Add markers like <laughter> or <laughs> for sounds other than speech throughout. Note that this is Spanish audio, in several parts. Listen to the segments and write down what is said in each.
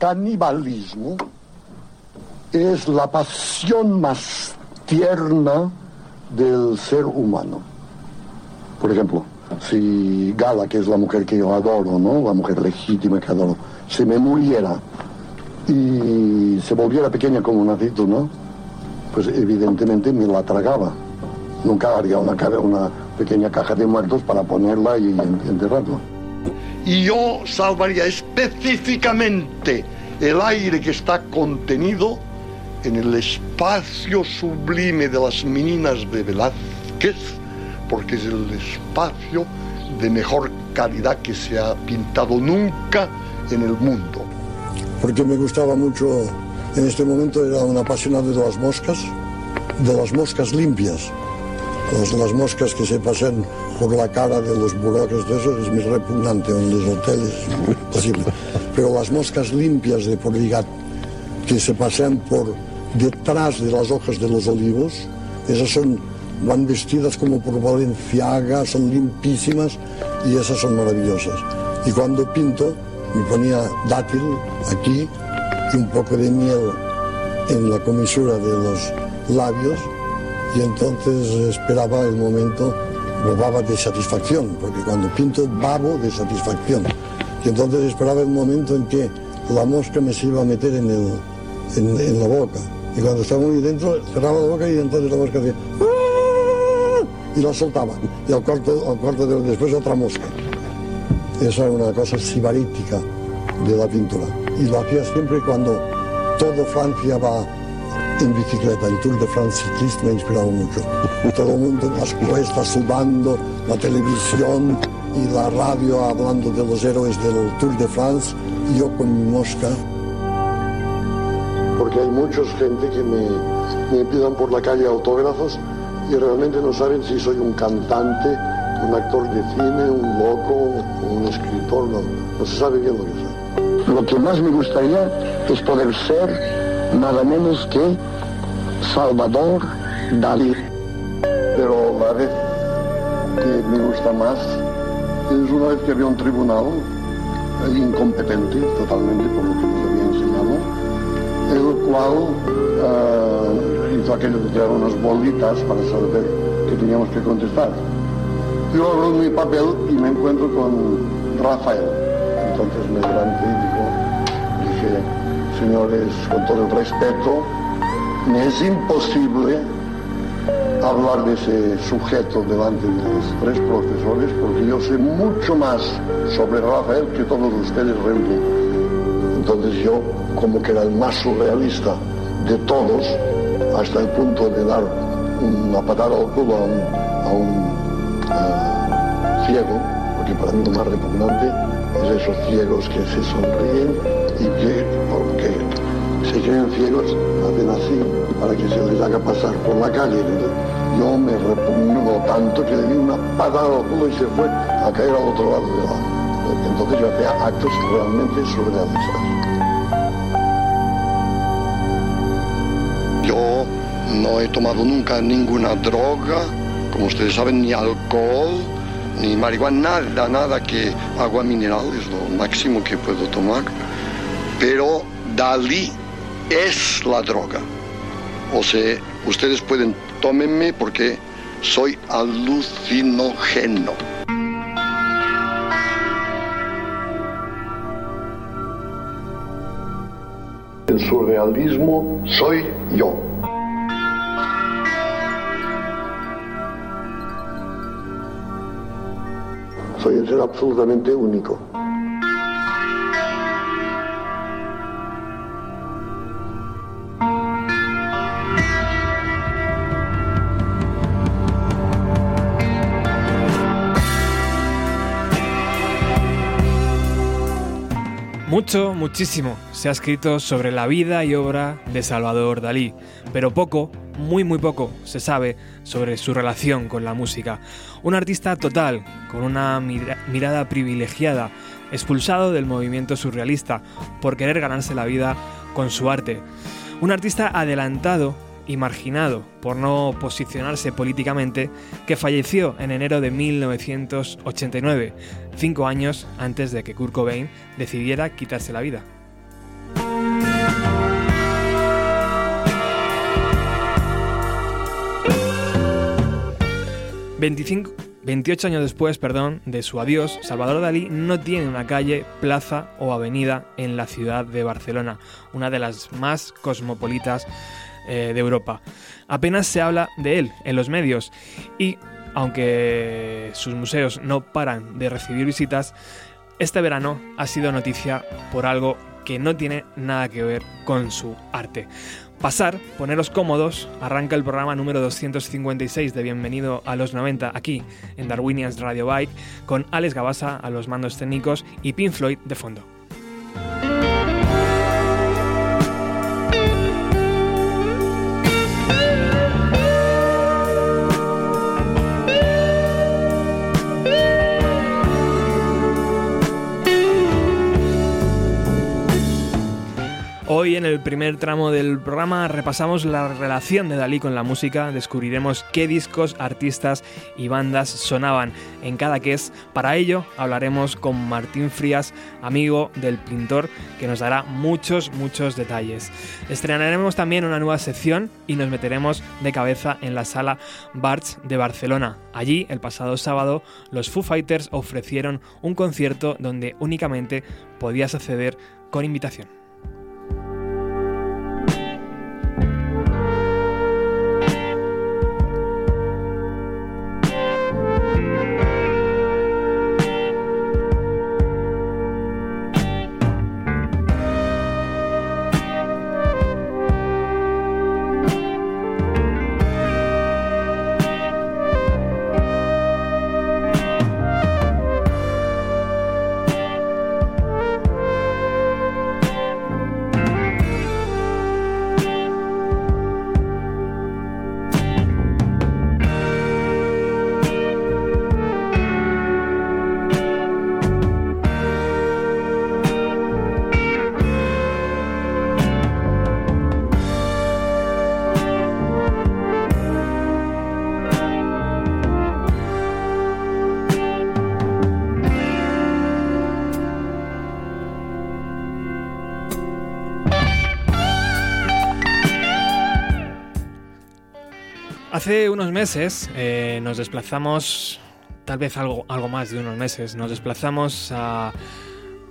canibalismo es la pasión más tierna del ser humano. Por ejemplo, si Gala, que es la mujer que yo adoro, ¿no? La mujer legítima que adoro, se me muriera y se volviera pequeña como un ¿no? pues evidentemente me la tragaba. Nunca haría una, una pequeña caja de muertos para ponerla y enterrarla. Y yo salvaría específicamente el aire que está contenido en el espacio sublime de las meninas de Velázquez, porque es el espacio de mejor calidad que se ha pintado nunca en el mundo. Porque me gustaba mucho, en este momento era un apasionado de las moscas, de las moscas limpias. Las, las moscas que se pasan por la cara de los buroques, de eso es muy repugnante en los hoteles, posible. Pero las moscas limpias de Porligat, que se pasean por detrás de las hojas de los olivos, esas son, van vestidas como por Valenciaga, son limpísimas y esas son maravillosas. Y cuando pinto, me ponía dátil aquí y un poco de miel en la comisura de los labios y entonces esperaba el momento, bobaba de satisfacción, porque cuando pinto babo de satisfacción. Y entonces esperaba el momento en que la mosca me se iba a meter en, el, en la boca. Y cuando estaba muy dentro, cerraba la boca y entonces la mosca hacía... ¡Ah! Y la soltaba. Y al cuarto, al cuarto de después otra mosca. Esa era una cosa sibarítica de la pintura. Y lo hacía siempre cuando todo Francia va en bicicleta. El Tour de France Cycliste me ha inspirado mucho. Todo el mundo en las cuestas sudando, la televisión y la radio hablando de los héroes del Tour de France y yo con mi mosca porque hay mucha gente que me, me pidan por la calle autógrafos y realmente no saben si soy un cantante, un actor de cine, un loco, un escritor, no, no se sabe bien lo que soy. Lo que más me gustaría es poder ser nada menos que Salvador Dalí. Pero la vez que me gusta más es una vez que había un tribunal incompetente totalmente por lo que nos había enseñado el cual uh, hizo aquello de tirar unas bolitas para saber qué teníamos que contestar. Yo abro mi papel y me encuentro con Rafael. Entonces me levanté y digo, dije, señores, con todo el respeto, me es imposible hablar de ese sujeto delante de los tres profesores porque yo sé mucho más sobre Rafael que todos ustedes reunidos. Entonces yo, como que era el más surrealista de todos, hasta el punto de dar una patada al culo a un, eh, ciego, porque para mí lo más repugnante es esos ciegos que se sonríen y que, porque se creen ciegos, hacen así para que se les haga pasar por la calle. Yo me repugno tanto que le di una patada al culo y se fue a caer al otro lado de la... Entonces yo hacía actos realmente surrealistas. Yo no he tomado nunca ninguna droga, como ustedes saben, ni alcohol, ni marihuana, nada, nada que agua mineral es lo máximo que puedo tomar. Pero Dalí es la droga. O sea, ustedes pueden tómenme porque soy alucinógeno. El surrealismo soy yo. Soy un ser absolutamente único. Mucho, muchísimo se ha escrito sobre la vida y obra de Salvador Dalí, pero poco, muy muy poco, se sabe sobre su relación con la música. Un artista total, con una mirada privilegiada, expulsado del movimiento surrealista por querer ganarse la vida con su arte. Un artista adelantado y marginado por no posicionarse políticamente, que falleció en enero de 1989, cinco años antes de que Kurt Cobain decidiera quitarse la vida. Veinticinco... 28 años después, perdón, de su adiós, Salvador Dalí no tiene una calle, plaza o avenida en la ciudad de Barcelona, una de las más cosmopolitas eh, de Europa. Apenas se habla de él en los medios y, aunque sus museos no paran de recibir visitas, este verano ha sido noticia por algo que no tiene nada que ver con su arte pasar, poneros cómodos, arranca el programa número 256 de Bienvenido a los 90 aquí en Darwinians Radio Bike con Alex Gabasa a los mandos técnicos y Pink Floyd de fondo. Hoy en el primer tramo del programa repasamos la relación de Dalí con la música, descubriremos qué discos, artistas y bandas sonaban en cada que es. Para ello hablaremos con Martín Frías, amigo del pintor, que nos dará muchos, muchos detalles. Estrenaremos también una nueva sección y nos meteremos de cabeza en la sala Barts de Barcelona. Allí, el pasado sábado, los Foo Fighters ofrecieron un concierto donde únicamente podías acceder con invitación. Unos meses eh, nos desplazamos, tal vez algo, algo más de unos meses, nos desplazamos a,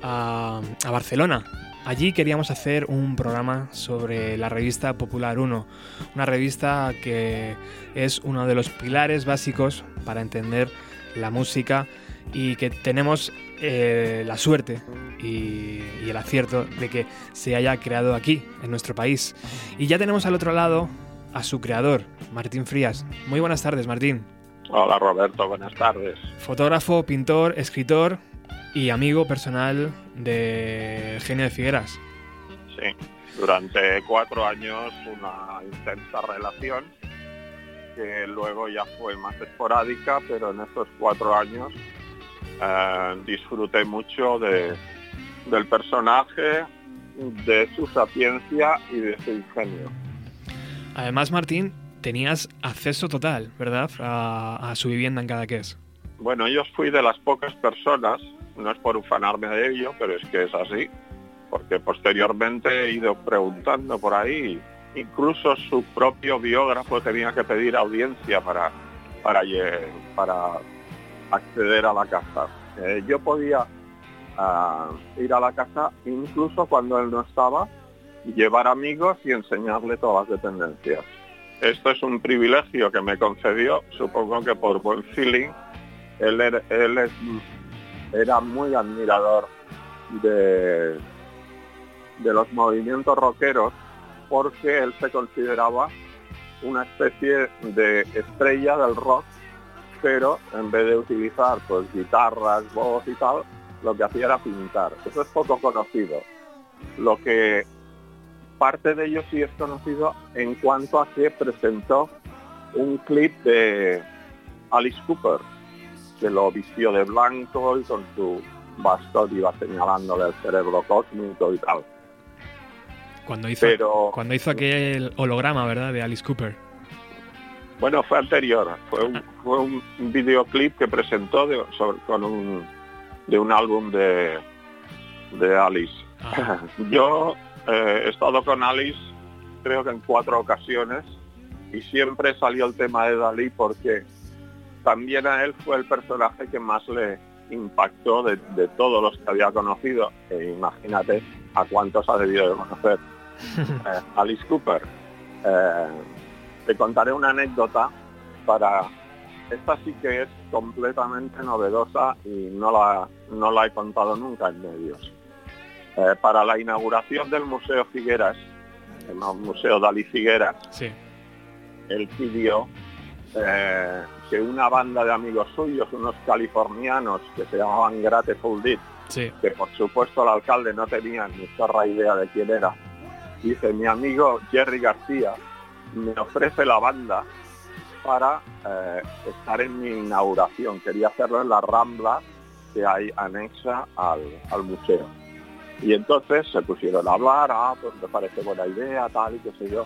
a, Barcelona. Allí queríamos hacer un programa sobre la revista Popular 1, una revista que es uno de los pilares básicos para entender la música y que tenemos eh, la suerte y, y, el acierto de que se haya creado aquí, en nuestro país. Y ya tenemos al otro lado a su creador, Martín Frías. Muy buenas tardes, Martín. Hola, Roberto, buenas tardes. Fotógrafo, pintor, escritor y amigo personal de Genio de Figueras. Sí, durante cuatro años una intensa relación que luego ya fue más esporádica, pero en estos cuatro años eh, disfruté mucho de, del personaje, de su sapiencia y de su ingenio. Además, Martín, tenías acceso total, ¿verdad?, a, su vivienda en Cadaqués. Bueno, yo fui de las pocas personas, no es por ufanarme de ello, pero es que es así, porque posteriormente he ido preguntando por ahí, incluso su propio biógrafo tenía que pedir audiencia para, para, para acceder a la casa. Eh, yo podía ah, ir a la casa incluso cuando él no estaba, llevar amigos y enseñarle todas las dependencias. Esto es un privilegio que me concedió, supongo que por buen feeling. Él era, él era muy admirador de, de los movimientos rockeros porque él se consideraba una especie de estrella del rock, pero en vez de utilizar pues guitarras, voz y tal, lo que hacía era pintar. Eso es poco conocido. Lo que parte de ello sí es conocido en cuanto a que presentó un clip de Alice Cooper, que lo vistió de blanco y con su bastón iba señalándole el cerebro cósmico y tal. Cuando hizo, cuando hizo aquel holograma, ¿verdad?, de Alice Cooper. Bueno, fue anterior. Fue un, fue un videoclip que presentó de, con un, de un álbum de, de Alice. <laughs> Yo eh, he estado con Alice creo que en cuatro ocasiones y siempre salió el tema de Dalí porque también a él fue el personaje que más le impactó de, todos los que había conocido. E imagínate a cuántos ha debido de conocer <laughs> eh, Alice Cooper. Eh, te contaré una anécdota para... Esta sí que es completamente novedosa y no la, no la he contado nunca en medios. Eh, para la inauguración del Museo Figueras, el Museo Dalí Figueras, sí. él pidió eh, que una banda de amigos suyos, unos californianos que se llamaban Grateful Dead, que por supuesto el alcalde no tenía ni zorra idea de quién era, dice, mi amigo Jerry García me ofrece la banda para eh, estar en mi inauguración. Quería hacerlo en la Rambla que hay anexa al, al museo. Y entonces se pusieron a hablar, ah, pues me parece buena idea, tal y qué sé yo.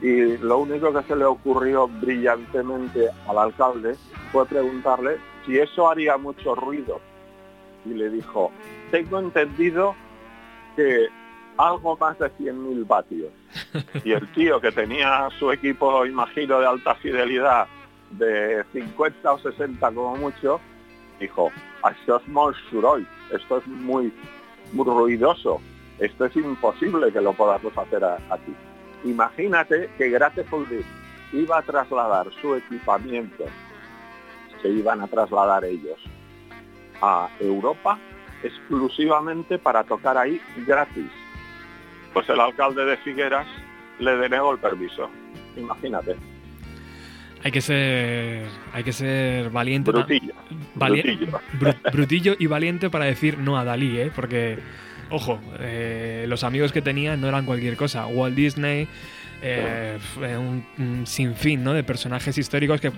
Y lo único que se le ocurrió brillantemente al alcalde fue preguntarle si eso haría mucho ruido. Y le dijo, tengo entendido que algo más de 100.000 vatios. Y el tío que tenía su equipo, imagino, de alta fidelidad de 50 o 60 como mucho, dijo, esto es muy esto es muy muy ruidoso. Esto es imposible que lo podamos hacer aquí. Imagínate que Grateful iba a trasladar su equipamiento, se iban a trasladar ellos a Europa exclusivamente para tocar ahí gratis. Pues el alcalde de Figueras le denegó el permiso. Imagínate. Hay que ser, hay que ser valiente. Brutillo. brutillo. y valiente para decir no a Dalí, ¿eh? Porque, ojo, eh, los amigos que tenía no eran cualquier cosa. Walt Disney, eh, un, sinfín ¿no? de personajes históricos que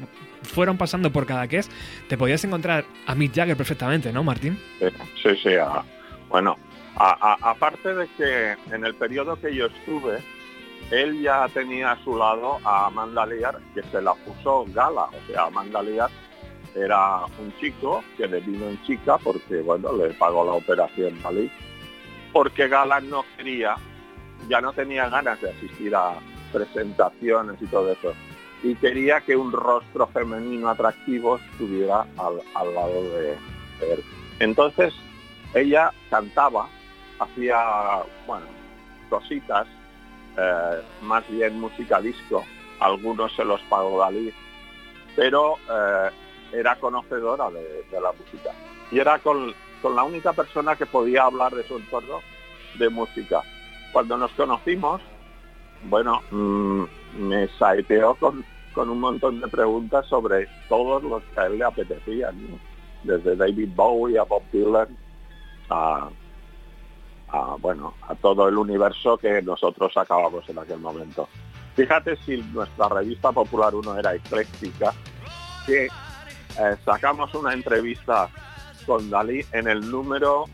fueron pasando por cada que es. Te podías encontrar a Mick Jagger perfectamente, ¿no, Martín? Sí, sí. bueno, aparte de que en el periodo que yo estuve, él ya tenía a su lado a Amanda Lear, que se la puso gala. O sea, Amanda Lear era un chico que le vino en chica porque, bueno, le pagó la operación Dalí, porque Gala no quería, ya no tenía ganas de asistir a presentaciones y todo eso. Y quería que un rostro femenino atractivo estuviera al, al lado de él. Entonces, ella cantaba, hacía, bueno, cositas eh, más bien música disco. Algunos se los pagó Dalí, pero eh, era conocedora de, la música. Y era con, la única persona que podía hablar de su entorno de música. Cuando nos conocimos, bueno, mm, me saeteó con, con un montón de preguntas sobre todos los que a él le apetecían, desde David Bowie a Bob Dylan a a, bueno, a todo el universo que nosotros acabamos en aquel momento. Fíjate si nuestra revista Popular 1 era ecléctica, que eh, sacamos una entrevista con Dalí en el número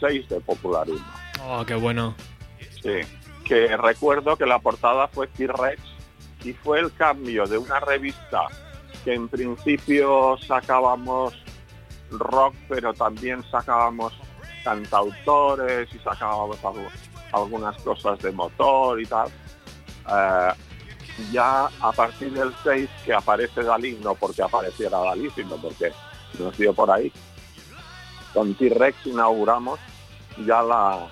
6 eh, de Popular 1. Oh, qué bueno. Sí, que recuerdo que la portada fue T-Rex y fue el cambio de una revista que en principio sacábamos rock, pero también sacábamos cantautores y sacábamos algunas cosas de motor y tal. Eh, ya a partir del 6 que aparece Dalí, no porque apareciera Dalí, sino porque nos dio por ahí, con T-Rex inauguramos ya la,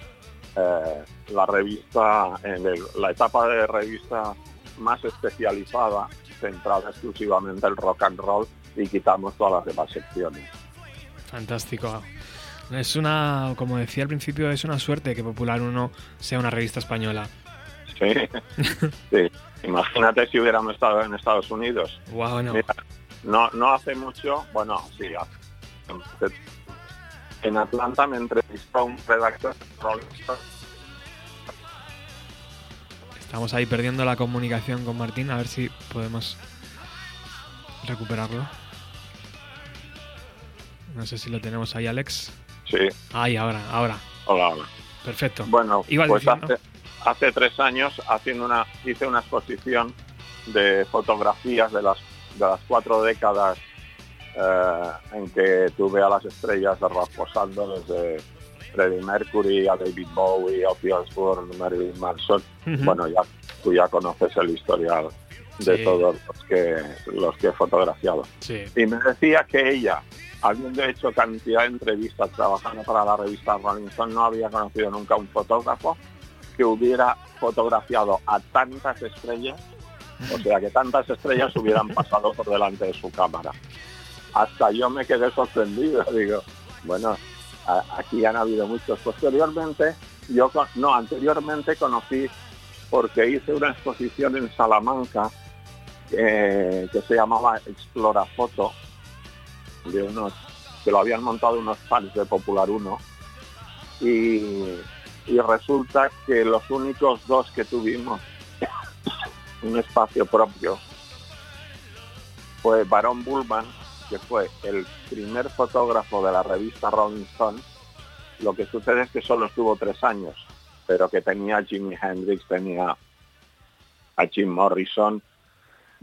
eh, la revista, en la etapa de revista más especializada, centrada exclusivamente en rock and roll y quitamos todas las demás secciones. Fantástico. Es una, como decía al principio, es una suerte que Popular 1 sea una revista española. Sí, <laughs> sí. Imagínate si hubiéramos estado en Estados Unidos. Wow, no. no, no hace mucho, bueno, sí, en Atlanta me entrevistó un redactor Estamos ahí perdiendo la comunicación con Martín, a ver si podemos recuperarlo. No sé si lo tenemos ahí, Alex. Sí. Ahí, ahora, ahora. Hola, hola. Perfecto. Bueno, pues hace, tres años haciendo una, hice una exposición de fotografías de las, de las cuatro décadas eh, en que tuve a las estrellas de rock posando desde Freddie Mercury a David Bowie, Ozzy Osbourne, Marilyn Manson. Bueno, ya tú ya conoces el historial de Sí. todos los que, los que he fotografiado. Sí. Y me decía que ella, habiendo hecho cantidad de entrevistas trabajando para la revista Rolling Stone, no había conocido nunca un fotógrafo que hubiera fotografiado a tantas estrellas, o sea, que tantas estrellas hubieran pasado por delante de su cámara. Hasta yo me quedé sorprendido, <laughs> digo, bueno, aquí han habido muchos. Posteriormente, yo, no, anteriormente conocí, porque hice una exposición en Salamanca, eh, que se llamaba Explora Foto, de unos que lo habían montado unos fans de Popular 1 y, resulta que los únicos dos que tuvimos <coughs> un espacio propio fue Baron Bullman, que fue el primer fotógrafo de la revista Rolling Stone. Lo que sucede es que solo estuvo tres años, pero que tenía a Jimi Hendrix, tenía a Jim Morrison,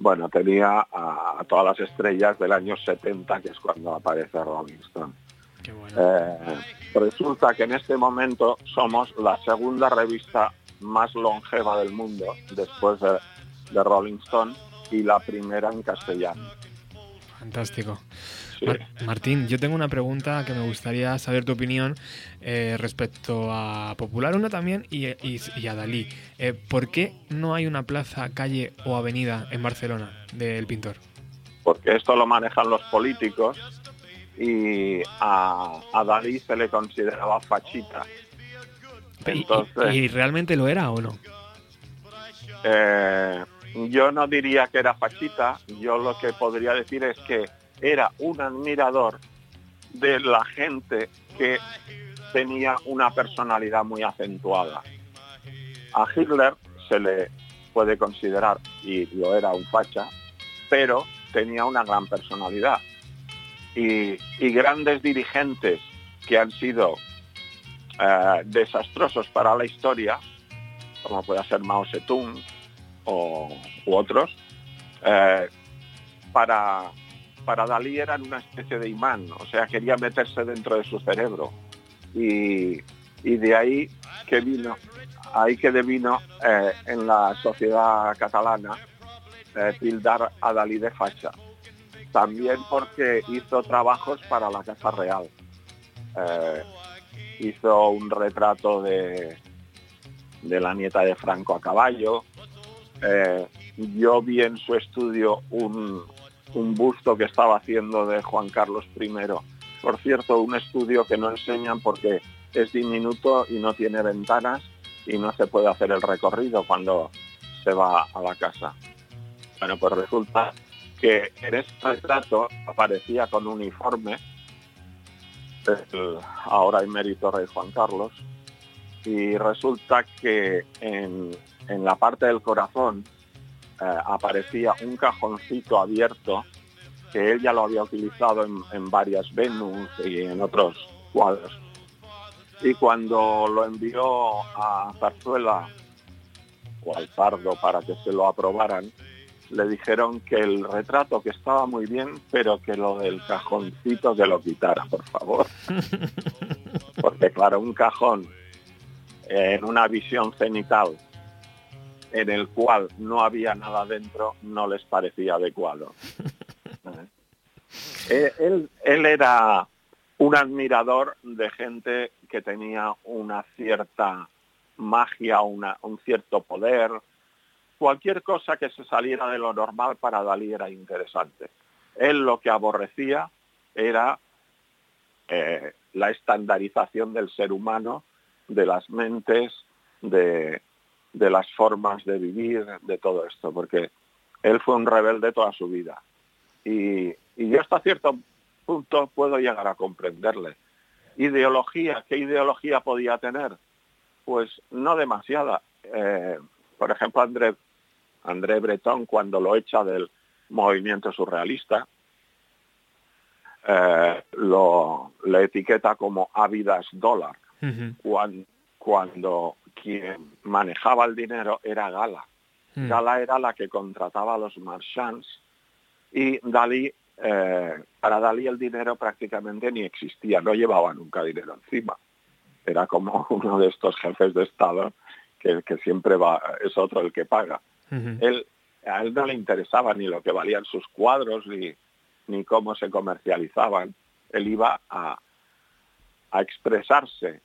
bueno, tenía a, a todas las estrellas del año 70, que es cuando aparece Rolling Stone. Qué bueno. Eh, resulta que en este momento somos la segunda revista más longeva del mundo, después de, de Rolling Stone, y la primera en castellano. Fantástico. Sí. Mar- Martín, yo tengo una pregunta que me gustaría saber tu opinión eh, respecto a Popular 1 también y, y- y a Dalí. Eh, ¿Por qué no hay una plaza, calle o avenida en Barcelona del pintor? porque esto lo manejan los políticos y a, a Dalí se le consideraba fachita. Y- Entonces- ¿Y, realmente lo era o no? Eh, yo no diría que era fachita, yo lo que podría decir es que era un admirador de la gente que tenía una personalidad muy acentuada. A Hitler se le puede considerar, y lo era un facha, pero tenía una gran personalidad. Y, grandes dirigentes que han sido eh, desastrosos para la historia, como puede ser Mao Zedong o, u otros, eh, para, para Dalí eran una especie de imán, o sea, quería meterse dentro de su cerebro. Y, de ahí que vino, ahí que devino eh, en la sociedad catalana eh, tildar a Dalí de facha. También porque hizo trabajos para la Casa Real. Eh, hizo un retrato de, de la nieta de Franco a caballo. Eh, yo vi en su estudio un, un busto que estaba haciendo de Juan Carlos I. Por cierto, un estudio que no enseñan porque es diminuto y no tiene ventanas y no se puede hacer el recorrido cuando se va a la casa. Bueno, pues resulta que en este retrato aparecía con uniforme el ahora emérito rey Juan Carlos y resulta que en, la parte del corazón aparecía un cajoncito abierto que él ya lo había utilizado en, en varias Venus y en otros cuadros. Y cuando lo envió a Zarzuela o al Pardo para que se lo aprobaran, le dijeron que el retrato que estaba muy bien, pero que lo del cajoncito que lo quitara, por favor. <laughs> Porque claro, un cajón en una visión cenital en el cual no había nada dentro no les parecía adecuado. <laughs> Eh, Él, él era un admirador de gente que tenía una cierta magia, una, un cierto poder. Cualquier cosa que se saliera de lo normal para Dalí era interesante. Él lo que aborrecía era eh, la estandarización del ser humano, de las mentes, de, de las formas de vivir, de todo esto, porque él fue un rebelde toda su vida. Y, y yo hasta cierto punto puedo llegar a comprenderle. Ideología, ¿qué ideología podía tener? Pues no demasiada. Eh, por ejemplo, André, André Breton, cuando lo echa del movimiento surrealista, eh, lo, le etiqueta como ávidas dólar, cuando, cuando quien manejaba el dinero era Gala. Mm. Gala era la que contrataba a los marchands y Dalí, eh, para Dalí el dinero prácticamente ni existía, no llevaba nunca dinero encima. Era como <laughs> uno de estos jefes de Estado que, que siempre va, es otro el que paga. Él, a él no le interesaba ni lo que valían sus cuadros ni, ni cómo se comercializaban. Él iba a, a expresarse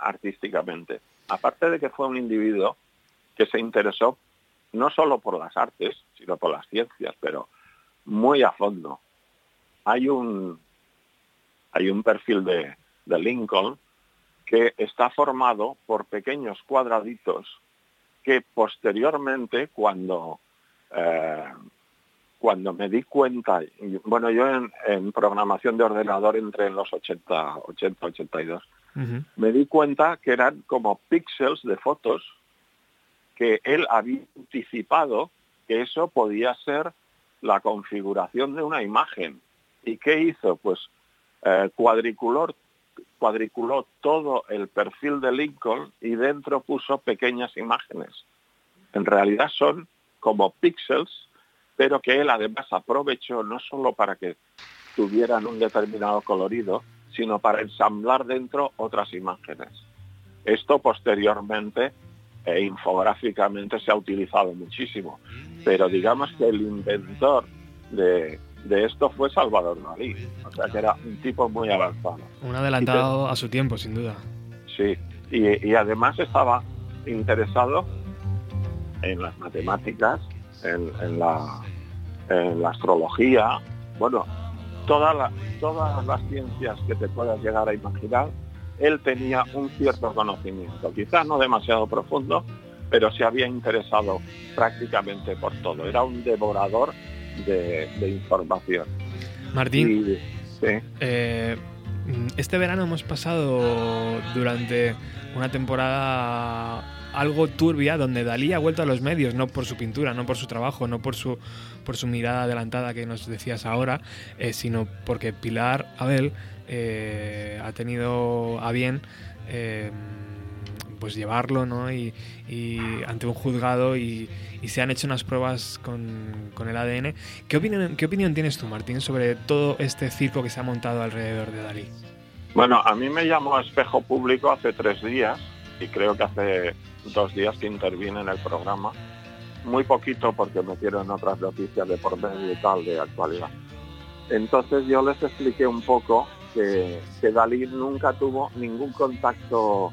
artísticamente. Aparte de que fue un individuo que se interesó no solo por las artes, sino por las ciencias, pero muy a fondo. Hay un, hay un perfil de, Lincoln que está formado por pequeños cuadraditos que posteriormente cuando eh, cuando me di cuenta, bueno, yo en, programación de ordenador entre en los 80, 80, 82, me di cuenta que eran como píxeles de fotos que él había anticipado que eso podía ser la configuración de una imagen. ¿Y qué hizo? Pues eh, cuadriculó, cuadriculó todo el perfil de Lincoln y dentro puso pequeñas imágenes. En realidad son como píxeles, pero que él además aprovechó no solo para que tuvieran un determinado colorido, sino para ensamblar dentro otras imágenes. Esto posteriormente e infográficamente se ha utilizado muchísimo. Pero digamos que el inventor de, esto fue Salvador Dalí, o sea que era un tipo muy avanzado. Un adelantado a su tiempo, sin duda. Sí, y, además estaba interesado en las matemáticas, en, la, en la astrología, bueno, todas todas las ciencias que te puedas llegar a imaginar, él tenía un cierto conocimiento, quizás no demasiado profundo, pero se había interesado prácticamente por todo. Era un devorador de, información. Martín, eh, este verano hemos pasado durante una temporada algo turbia donde Dalí ha vuelto a los medios, no por su pintura, no por su trabajo, no por su, por su mirada adelantada que nos decías ahora, eh, sino porque Pilar Abel eh, ha tenido a bien eh, pues llevarlo ¿no? y, ante un juzgado y, se han hecho unas pruebas con, con, el ADN. ¿Qué opinión, ¿Qué opinión tienes tú, Martín, sobre todo este circo que se ha montado alrededor de Dalí? Bueno, a mí me llamó a espejo público hace tres días y creo que hace dos días que intervine en el programa. Muy poquito porque me en otras noticias de por medio y tal de actualidad. Entonces yo les expliqué un poco que, Dalí nunca tuvo ningún contacto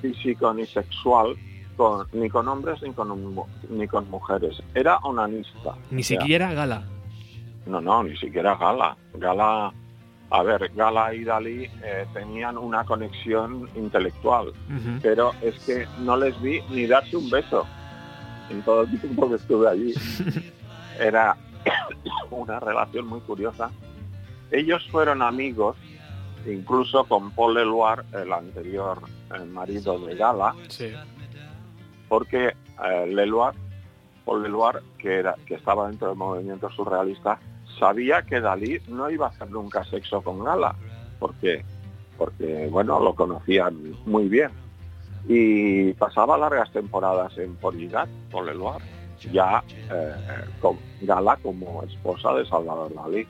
físico ni sexual con, ni con hombres ni con, ni con mujeres. Era onanista. Ni siquiera Gala. No, no, ni siquiera Gala. Gala, a ver, Gala y Dalí eh, tenían una conexión intelectual, pero es que no les vi ni darse un beso en todo el tiempo que estuve allí. <laughs> Era <coughs> una relación muy curiosa. Ellos fueron amigos, incluso con Paul Leloir, el anterior marido de Gala, porque eh, Leloir, Paul Leloir, que, era, que estaba dentro del movimiento surrealista, sabía que Dalí no iba a hacer nunca sexo con Gala, porque, porque bueno, lo conocían muy bien. Y pasaba largas temporadas en Poligat con Leloir, ya eh, con Gala como esposa de Salvador Dalí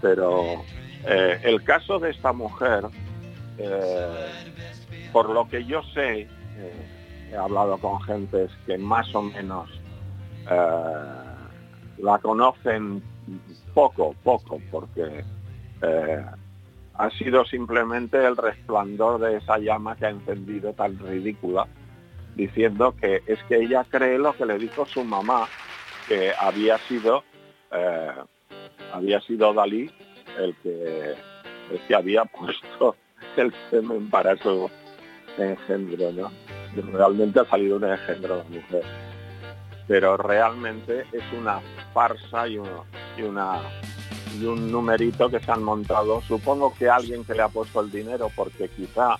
pero eh, el caso de esta mujer, eh, por lo que yo sé, he hablado con gentes que más o menos la conocen poco, poco, porque ha sido simplemente el resplandor de esa llama que ha encendido tan ridícula, diciendo que es que ella cree lo que le dijo su mamá, que había sido había sido Dalí el que, el había <laughs> puesto el semen para su engendro, ¿no? Realmente ha salido un engendro de mujer. Pero realmente es una farsa y, y, una, y un numerito que se han montado. Supongo que alguien que le ha puesto el dinero porque quizá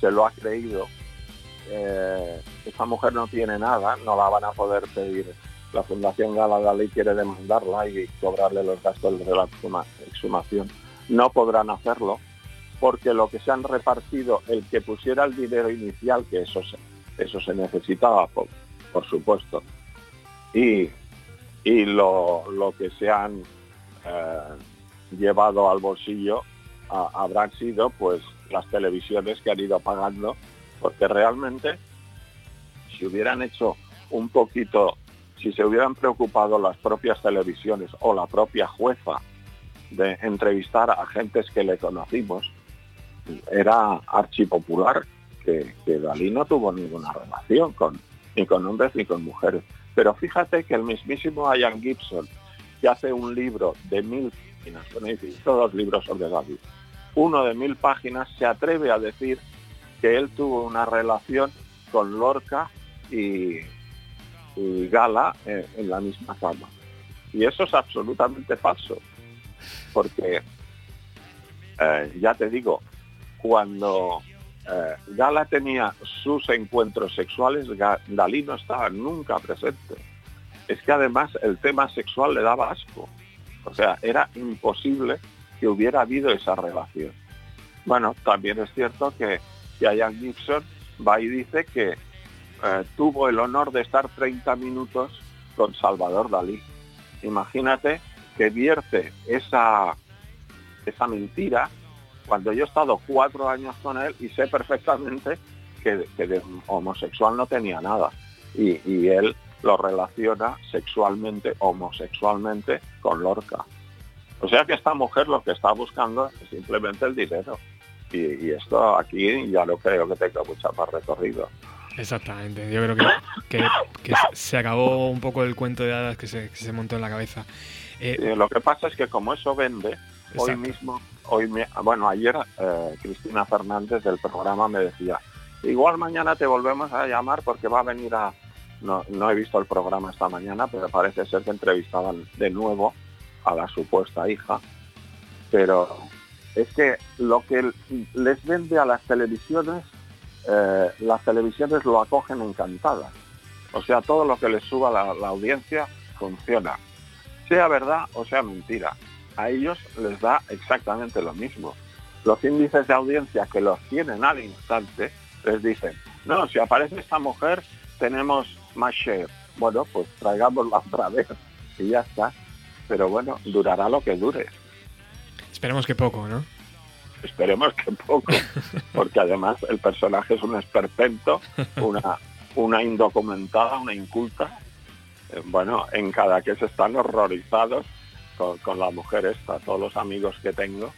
se lo ha creído. Eh, esa mujer no tiene nada, no la van a poder pedir la Fundación Gala Dalí quiere demandarla y cobrarle los gastos de la exhumación. No podrán hacerlo porque lo que se han repartido, el que pusiera el dinero inicial, que eso se, eso se necesitaba, por, supuesto, y, y lo, que se han eh, llevado al bolsillo habrán sido pues las televisiones que han ido pagando, porque realmente si hubieran hecho un poquito si se hubieran preocupado las propias televisiones o la propia jueza de entrevistar a gentes que le conocimos, era archipopular que, que Dalí no tuvo ninguna relación con, ni con hombres ni con mujeres. Pero fíjate que el mismísimo Ian Gibson, que hace un libro de mil páginas, bueno, todos libros sobre Dalí, uno de mil páginas, se atreve a decir que él tuvo una relación con Lorca y, Gala eh, en, la misma cama. Y eso es absolutamente falso, porque eh, ya te digo, cuando eh, Gala tenía sus encuentros sexuales, Dalí no estaba nunca presente. Es que además el tema sexual le daba asco. O sea, era imposible que hubiera habido esa relación. Bueno, también es cierto que, que Ian Gibson va y dice que eh, tuvo el honor de estar 30 minutos con Salvador Dalí. Imagínate que vierte esa, esa mentira cuando yo he estado cuatro años con él y sé perfectamente que, de homosexual no tenía nada. Y, y, él lo relaciona sexualmente, homosexualmente, con Lorca. O sea que esta mujer lo que está buscando es simplemente el dinero. Y, esto aquí ya no creo que tenga mucha más recorrido. Exactamente, yo creo que, que, se acabó un poco el cuento de hadas que se, que se montó en la cabeza. Eh, lo que pasa es que como eso vende, hoy mismo, hoy bueno, ayer eh, Cristina Fernández del programa me decía, igual mañana te volvemos a llamar porque va a venir a... No, no he visto el programa esta mañana, pero parece ser que entrevistaban de nuevo a la supuesta hija. Pero es que lo que les vende a las televisiones eh, las televisiones lo acogen encantadas. O sea, todo lo que les suba la, la audiencia funciona. Sea verdad o sea mentira. A ellos les da exactamente lo mismo. Los índices de audiencia que los tienen al instante les dicen, no, si aparece esta mujer tenemos más share. Bueno, pues traigámosla <laughs> otra vez y ya está. Pero bueno, durará lo que dure. Esperemos que poco, ¿no? esperemos que poco, <laughs> porque además el personaje es un esperpento, una, una indocumentada, una inculta. Eh, bueno, en cada que se están horrorizados con, la mujer esta, todos los amigos que tengo.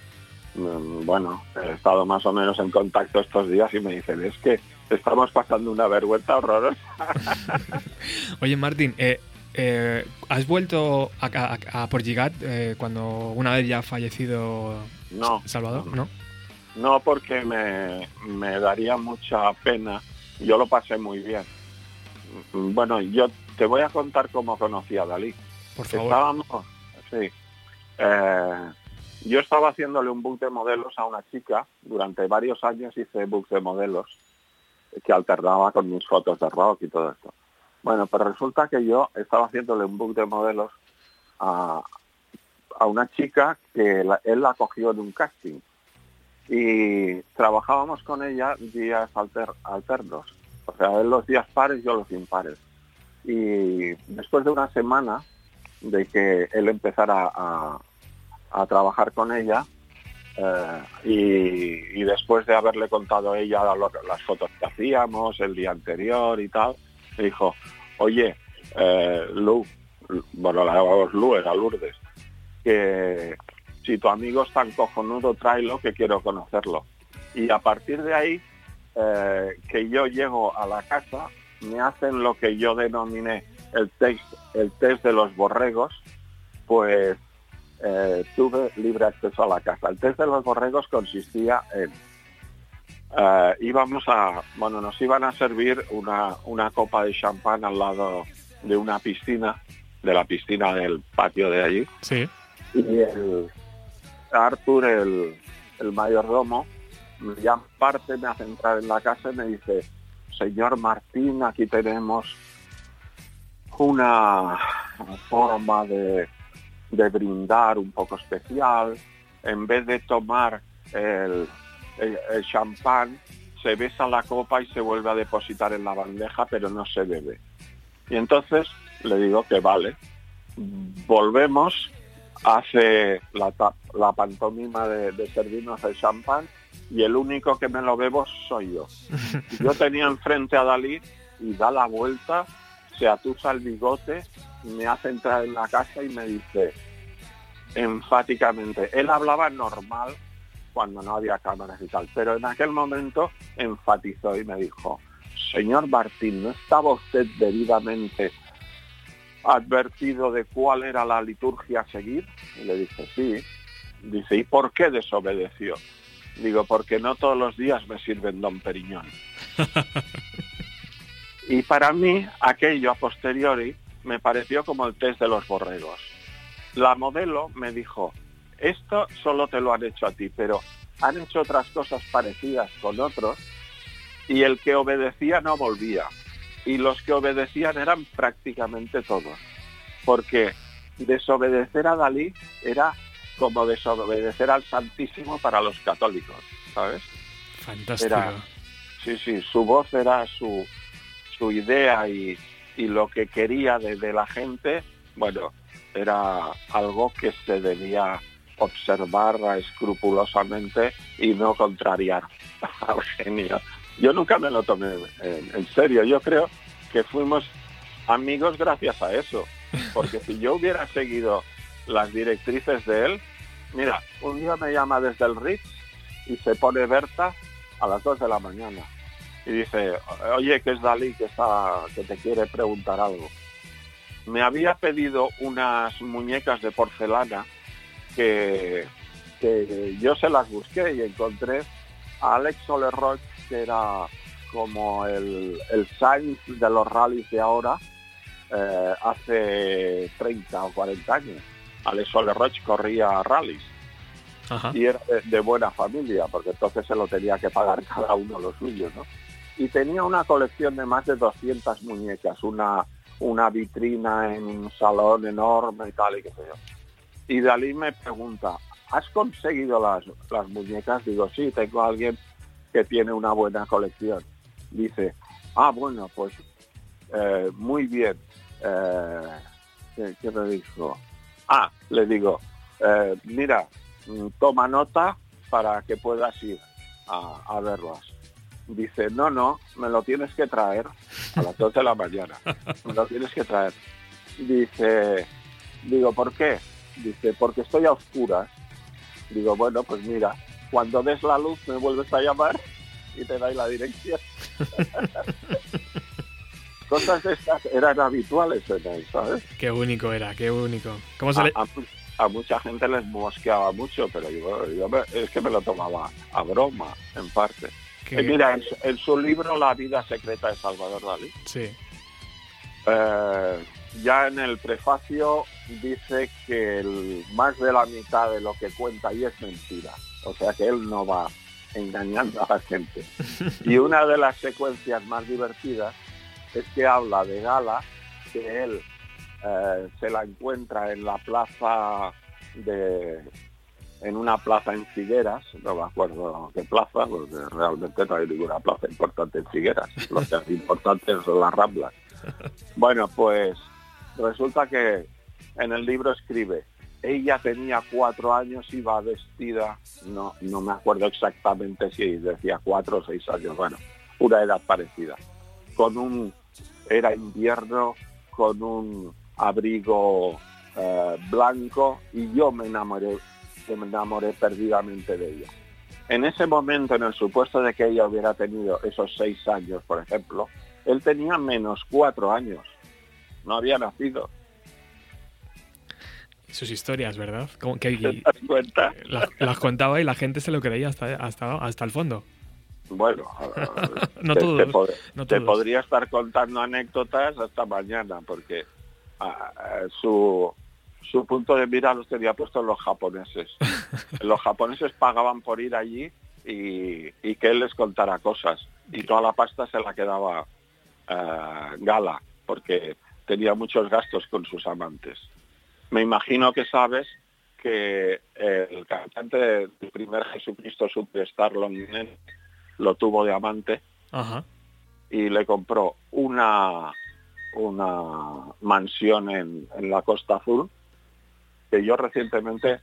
Mm, bueno, he estado más o menos en contacto estos días y me dicen, es que estamos pasando una vergüenza horrorosa. <laughs> Oye, Martín, eh, eh, ¿has vuelto a, a, Portugal cuando una vez ya ha fallecido no, Salvador? ¿no? No, porque me, daría mucha pena. Yo lo pasé muy bien. Bueno, yo te voy a contar cómo conocí a Dalí. Por favor. Estábamos, sí. Eh, yo estaba haciéndole un book de modelos a una chica. Durante varios años hice book de modelos que alternaba con mis fotos de rock y todo esto. Bueno, pero resulta que yo estaba haciéndole un book de modelos a, a una chica que él la cogió en un casting y trabajábamos con ella días alternos, o sea, él los días pares, yo los impares. Y después de una semana de que él empezara a, trabajar con ella, eh, y, después de haberle contado a ella las fotos que hacíamos el día anterior y tal, dijo, oye, eh, Lu, bueno, la llamamos Lu, era Lourdes, que si tu amigo es tan cojonudo, tráelo que quiero conocerlo. Y a partir de ahí, eh, que yo llego a la casa, me hacen lo que yo denominé el test, el test de los borregos, pues eh, tuve libre acceso a la casa. El test de los borregos consistía en eh, íbamos a, bueno, nos iban a servir una, una copa de champán al lado de una piscina, de la piscina del patio de allí. Sí. Y el, Arthur, el, mayordomo, ya parte, me hace entrar en la casa y me dice, señor Martín, aquí tenemos una forma de, brindar un poco especial. En vez de tomar el, el, champán, se besa la copa y se vuelve a depositar en la bandeja, pero no se bebe. Y entonces le digo que vale. Volvemos hace la, la pantomima de, de servirnos el champán y el único que me lo bebo soy yo. <laughs> Yo tenía enfrente a Dalí y da la vuelta, se atusa el bigote, me hace entrar en la casa y me dice enfáticamente, él hablaba normal cuando no había cámaras y tal, pero en aquel momento enfatizó y me dijo, señor Martín, ¿no estaba usted debidamente advertido de cuál era la liturgia a seguir? Y le dije, sí. Dice, ¿y por qué desobedeció? Digo, porque no todos los días me sirven Don Periñón. <laughs> y para mí, aquello a posteriori me pareció como el test de los borregos. La modelo me dijo, esto solo te lo han hecho a ti, pero han hecho otras cosas parecidas con otros y el que obedecía no volvía. Y los que obedecían eran prácticamente todos. Porque desobedecer a Dalí era como desobedecer al Santísimo para los católicos, ¿sabes? Fantástico. sí, sí, su voz era su, su idea y, lo que quería de, la gente, bueno, era algo que se debía observar escrupulosamente y no contrariar <laughs> al genio. Yo nunca me lo tomé en, serio, yo creo que fuimos amigos gracias a eso, porque si yo hubiera seguido las directrices de él, mira, un día me llama desde el Ritz y se pone Berta a las 2 de la mañana y dice, oye, que es Dalí que, está, que te quiere preguntar algo. Me había pedido unas muñecas de porcelana que, yo se las busqué y encontré a Alex Soler que era como el, el Sainz de los rallies de ahora, eh, hace 30 o 40 años. Alex Soler corría rallies. Y era de, buena familia, porque entonces se lo tenía que pagar cada uno lo suyo, ¿no? Y tenía una colección de más de 200 muñecas, una, una vitrina en un salón enorme y tal y qué sé yo. Y Dalí me pregunta, ¿has conseguido las, las muñecas? Digo, sí, tengo a alguien que tiene una buena colección. Dice, ah, bueno, pues eh, muy bien. Eh, ¿qué, me dijo? Ah, le digo, eh, mira, mm, toma nota para que puedas ir a verlas. Dice, no, no, me lo tienes que traer a las 12 de la mañana. Me lo tienes que traer. Dice, digo, ¿por qué? Dice, porque estoy a oscuras. Digo, bueno, pues mira, cuando des la luz me vuelves a llamar y te dais la dirección. <laughs> Cosas estas eran habituales en él, ¿sabes? Qué único era, qué único. ¿Cómo se a, mucha gente les mosqueaba mucho, pero yo, es que me lo tomaba a broma, en parte. Eh, mira, en, su libro La vida secreta de Salvador Dalí, sí. Eh, ya en el prefacio dice que el, más de la mitad de lo que cuenta ahí es mentira. O sea que él no va engañando a la gente. <laughs> Y una de las secuencias más divertidas es que habla de Gala, que él eh, se la encuentra en la plaza de en una plaza en Figueras, no me acuerdo qué plaza, porque realmente no hay ninguna plaza importante en Figueras, lo que es importante son las Ramblas. Bueno, pues resulta que en el libro escribe, ella tenía cuatro años, iba vestida, no, no me acuerdo exactamente si decía cuatro o seis años, bueno, una edad parecida, con un, era invierno, con un abrigo eh, blanco y yo me enamoré, me enamoré perdidamente de ella. En ese momento, en el supuesto de que ella hubiera tenido esos seis años, por ejemplo, él tenía menos cuatro años, no había nacido sus historias, ¿verdad? Como que, <laughs> ¿Te das cuenta? Las, contaba y la gente se lo creía hasta, hasta, hasta el fondo. Bueno, <laughs> no, te, te, podría estar contando anécdotas hasta mañana, porque ah, su, su punto de mira los tenía puestos los japoneses. <laughs> los japoneses pagaban por ir allí y, y, que él les contara cosas. Y toda la pasta se la quedaba uh, Gala, porque tenía muchos gastos con sus amantes. Me imagino que sabes que el cantante del primer Jesucristo Superstar Londres lo tuvo de amante y le compró una una mansión en, la Costa Azul que yo recientemente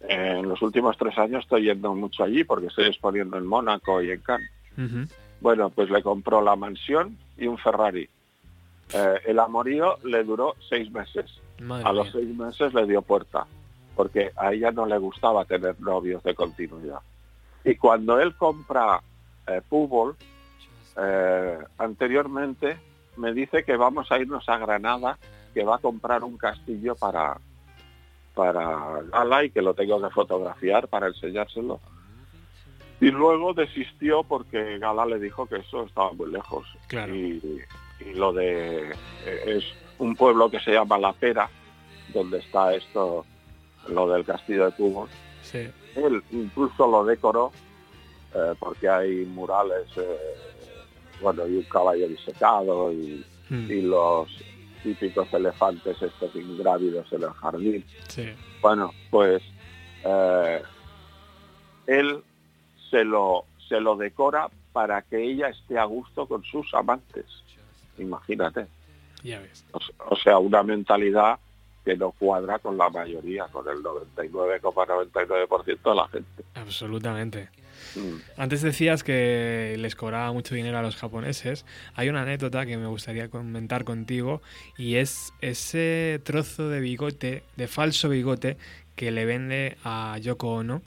en los últimos tres años estoy yendo mucho allí porque estoy exponiendo en Mónaco y en Cannes. Bueno, pues le compró la mansión y un Ferrari Eh, el amorío le duró seis meses. a los seis meses le dio puerta, porque a ella no le gustaba tener novios de continuidad. Y cuando él compra eh, eh, anteriormente me dice que vamos a irnos a Granada, que va a comprar un castillo para, para Gala y que lo tengo que fotografiar para enseñárselo. Y luego desistió porque Gala le dijo que eso estaba muy lejos. Y, lo de... Eh, es un pueblo que se llama La Pera, donde está esto, lo del castillo de Tubos. Él incluso lo decoró eh, porque hay murales, eh, bueno, y un caballo disecado y, y los típicos elefantes estos ingrávidos en el jardín. Bueno, pues eh, él se lo, se lo decora para que ella esté a gusto con sus amantes. Imagínate. O, sea, una mentalidad que no cuadra con la mayoría, con el 99,99% de la gente. Absolutamente. Mm. Antes decías que les cobraba mucho dinero a los japoneses. Hay una anécdota que me gustaría comentar contigo y es ese trozo de bigote, de falso bigote, que le vende a Yoko Ono.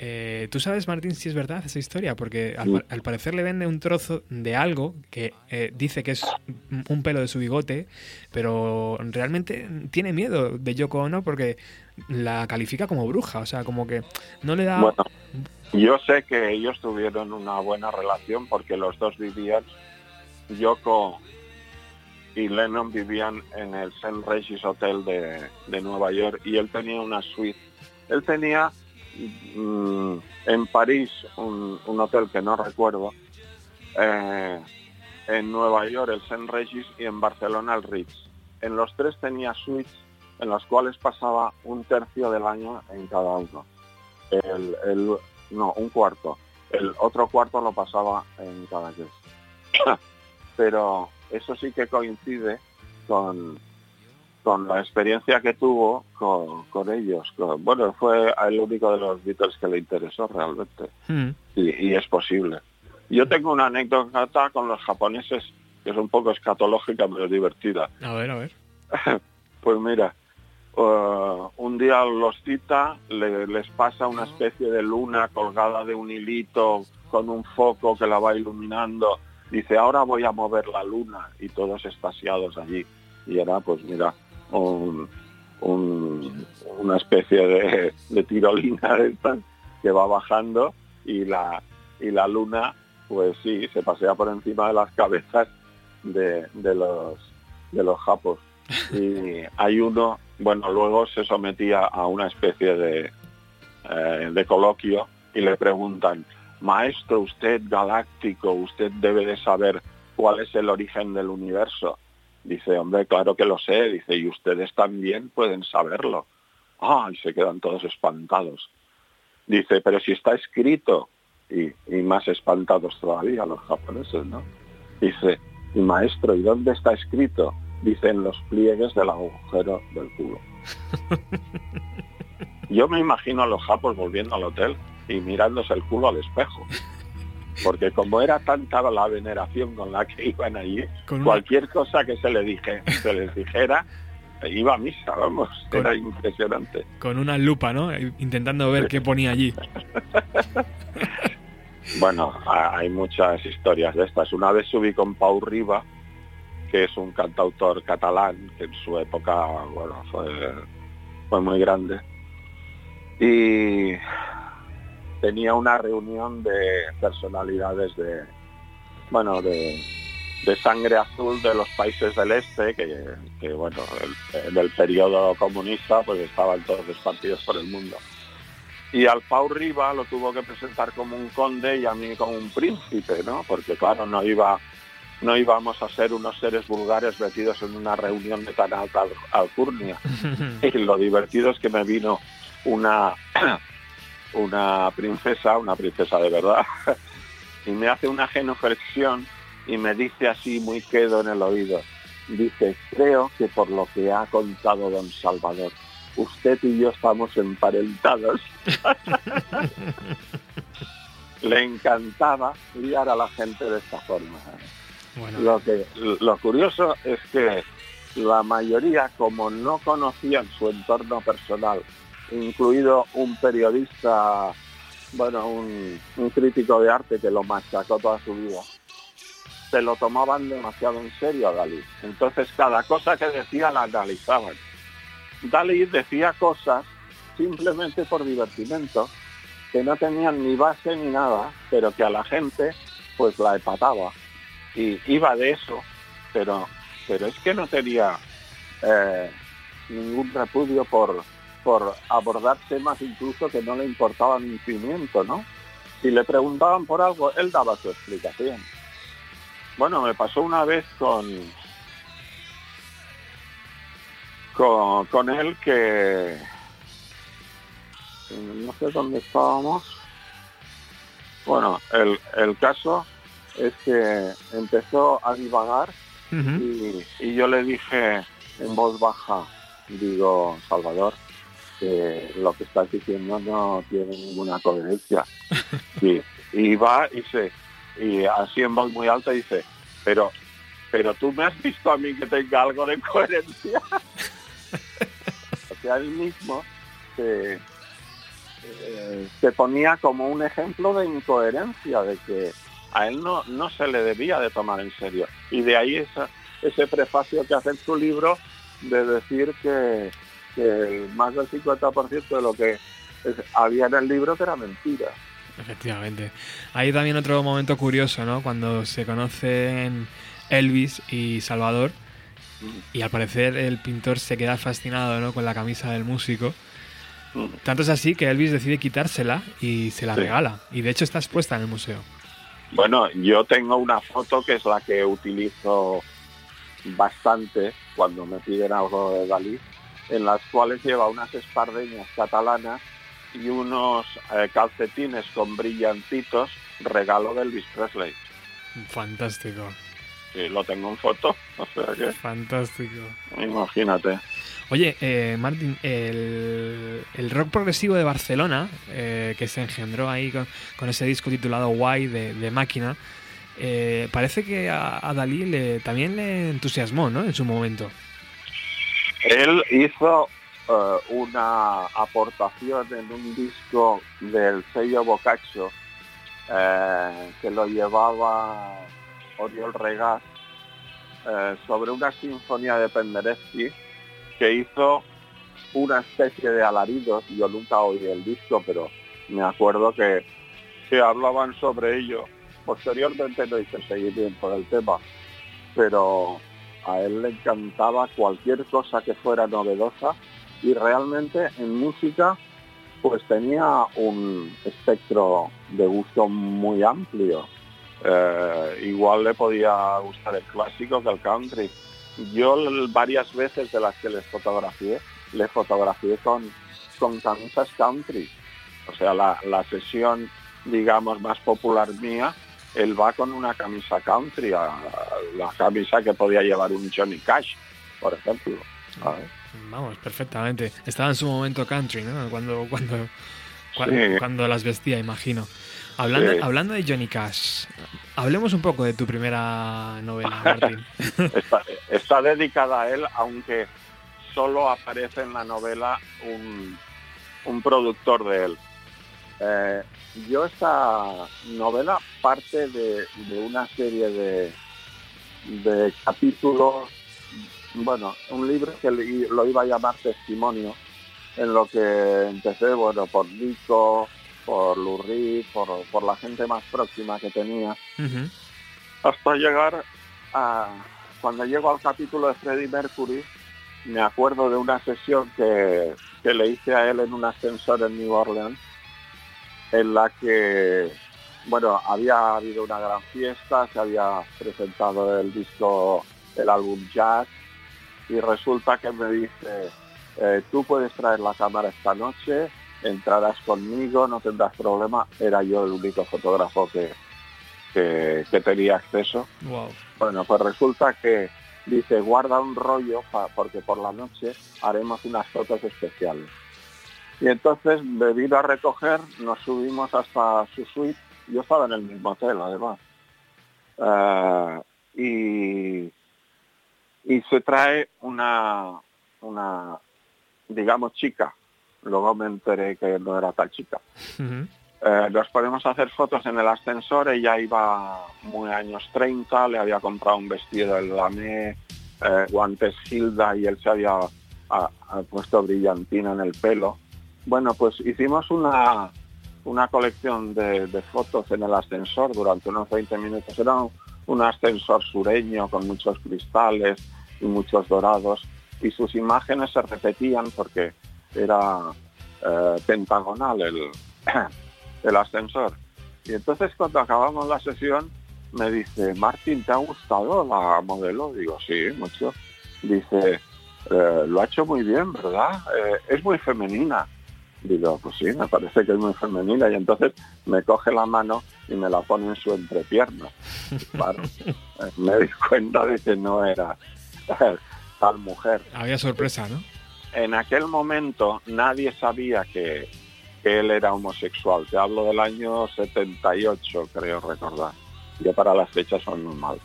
Eh, ¿Tú sabes, Martín, si es verdad esa historia? Porque al, parecer le vende un trozo de algo que eh, dice que es un pelo de su bigote, pero realmente tiene miedo de Yoko Ono porque la califica como bruja, o sea, como que no le da... Yo sé que ellos tuvieron una buena relación porque los dos vivían, Yoko y Lennon vivían en el St. Regis Hotel de, Nueva York y él tenía una suite. Él tenía mm, en París un, hotel que no recuerdo, eh, en Nueva York el St. Regis y en Barcelona el Ritz. En los tres tenía suites en las cuales pasaba un tercio del año en cada uno. No, un cuarto. El otro cuarto lo pasaba en cada <coughs> Pero eso sí que coincide con, con la experiencia que tuvo con, ellos. bueno, fue el único de los Beatles que le interesó realmente. Hmm. Y, es posible. Yo tengo una anécdota con los japoneses que es un poco escatológica, pero divertida. <laughs> A ver, a ver. pues mira, Uh, un día los cita, les pasa una especie de luna colgada de un hilito con un foco que la va iluminando. Dice, ahora voy a mover la luna y todos estasiados allí. Y era, pues mira, una especie de, tirolina que va bajando y la, y la luna, pues sí, se pasea por encima de las cabezas de, de los, de los japos. Y hay uno bueno, luego se sometía a una especie de, eh, de coloquio y le preguntan, maestro, usted galáctico, usted debe de saber cuál es el origen del universo. Dice, hombre, claro que lo sé. Dice, y ustedes también pueden saberlo. Ah, y se quedan todos espantados. Dice, pero si está escrito, y, y más espantados todavía los japoneses, ¿no? Dice, y maestro, ¿y dónde está escrito? dicen los pliegues del agujero del culo. <laughs> Yo me imagino a los japos volviendo al hotel y mirándose el culo al espejo. Porque como era tanta la veneración con la que iban allí, cualquier cosa que se, le dije, se les dijera, iba a misa, vamos, era impresionante. Con una lupa, ¿no? Intentando ver qué ponía allí. <laughs> bueno, hay muchas historias de estas. Una vez subí con Pau Riva, que es un cantautor catalán que en su época bueno, fue, muy grande. Y tenía una reunión de personalidades de, bueno, de, sangre azul de los países del este, que, bueno, en el periodo comunista pues estaban todos los partidos por el mundo. Y al Pau Riva lo tuvo que presentar como un conde y a mí como un príncipe, ¿no? Porque claro, no iba no íbamos a ser unos seres vulgares metidos en una reunión de tan alta alcurnia. <laughs> y lo divertido es que me vino una, una princesa, una princesa de verdad, <laughs> y me hace una genuflexión y me dice así muy quedo en el oído. Dice, creo que por lo que ha contado don Salvador, usted y yo estamos emparentados. <laughs> Le encantaba liar a la gente de esta forma. Lo, que, lo curioso es que la mayoría, como no conocían su entorno personal, incluido un periodista, bueno, un, un crítico de arte que lo machacó toda su vida, se lo tomaban demasiado en serio a Dalí. Entonces cada cosa que decía la analizaban. Dalí decía cosas simplemente por divertimento, que no tenían ni base ni nada, pero que a la gente pues la empataba. Y iba de eso, pero, pero es que no tenía eh, ningún repudio por, por abordar temas incluso que no le importaban un pimiento, ¿no? Si le preguntaban por algo, él daba su explicación. Bueno, me pasó una vez con, con, con él que no sé dónde estábamos. Bueno, el, el caso es que empezó a divagar y, y, yo le dije en voz baja, digo, Salvador, que lo que estás diciendo no tiene ninguna coherencia. <laughs> y, va y se y así en voz muy alta dice, pero pero tú me has visto a mí que tenga algo de coherencia. <laughs> o sea, él mismo se, eh, se ponía como un ejemplo de incoherencia, de que a él no, no se le debía de tomar en serio. Y de ahí esa, ese prefacio que hace en su libro de decir que, que más del 50% de lo que había en el libro era mentira. Efectivamente. Hay también otro momento curioso, ¿no? Cuando se conocen Elvis y Salvador y al parecer el pintor se queda fascinado ¿no? con la camisa del músico. Tanto es así que Elvis decide quitársela y se la regala. Y de hecho está expuesta en el museo. Bueno, yo tengo una foto que es la que utilizo bastante cuando me piden algo de Dalí, en las cuales lleva unas espardeñas catalanas y unos eh, calcetines con brillantitos, regalo de Elvis Presley. Fantástico. Sí, lo tengo en foto, <laughs> o sea que... Fantástico. Imagínate. Oye, eh, Martín, el, rock progresivo de Barcelona, eh, que se engendró ahí con, ese disco titulado Why de, Máquina, eh, parece que a, Dalí le, también le entusiasmó, ¿no? En su momento. Él hizo una aportación en un disco del sello Boccaccio que lo llevaba Oriol Regás sobre una sinfonía de Penderecki que hizo una especie de alaridos, yo nunca oí el disco, pero me acuerdo que, se hablaban sobre ello. Posteriormente no hice seguimiento del tema, pero a él le encantaba cualquier cosa que fuera novedosa y realmente en música pues tenía un espectro de gusto muy amplio. Eh, igual le podía gustar el clásico que el country yo varias veces de las que les fotografié, le fotografié con, con camisas country. O sea, la, sesión, digamos, más popular mía, él va con una camisa country, la camisa que podía llevar un Johnny Cash, por ejemplo. Vamos, perfectamente. Estaba en su momento country, ¿no? Cuando, cuando, cuando las vestía, imagino. Hablando, hablando de Johnny Cash, hablemos un poco de tu primera novela, Martín. <laughs> está, dedicada a él, aunque solo aparece en la novela un, un productor de él. Eh, yo esta novela parte de, una serie de, de capítulos, bueno, un libro que lo iba a llamar Testimonio, en lo que empecé, bueno, por Nico, por Lurri, por, por la gente más próxima que tenía, hasta llegar a... Cuando llego al capítulo de Freddie Mercury, me acuerdo de una sesión que, que le hice a él en un ascensor en New Orleans, en la que, bueno, había habido una gran fiesta, se había presentado el disco, el álbum Jazz, y resulta que me dice, eh, tú puedes traer la cámara esta noche, entrarás conmigo, no tendrás problema. Era yo el único fotógrafo que, que, tenía acceso. Bueno, pues resulta que dice, guarda un rollo porque por la noche haremos unas fotos especiales. Y entonces me vino a recoger, nos subimos hasta su suite, yo estaba en el mismo hotel además. Eh, y se trae una, una, digamos, chica. Luego me enteré que no era tal chica. Eh, nos podemos hacer fotos en el ascensor, ella iba muy años 30, le había comprado un vestido de lamé, eh, guantes Hilda y él se había puesto brillantina en el pelo. Bueno, pues hicimos una, una colección de, fotos en el ascensor durante unos 20 minutos. Era un, ascensor sureño con muchos cristales y muchos dorados y sus imágenes se repetían porque era eh, pentagonal el, <coughs> el ascensor. Y entonces cuando acabamos la sesión me dice, Martín, ¿te ha gustado la modelo? Digo, sí, mucho. Dice, eh, lo ha hecho muy bien, ¿verdad? Eh, es muy femenina. Digo, pues sí, me parece que es muy femenina. Y entonces me coge la mano y me la pone en su entrepierna. <laughs> Claro, me di cuenta de que no era tal mujer. Había sorpresa, ¿no? En aquel momento nadie sabía que, que él era homosexual. Te hablo del año 78, creo recordar. Ya para las fechas son normal.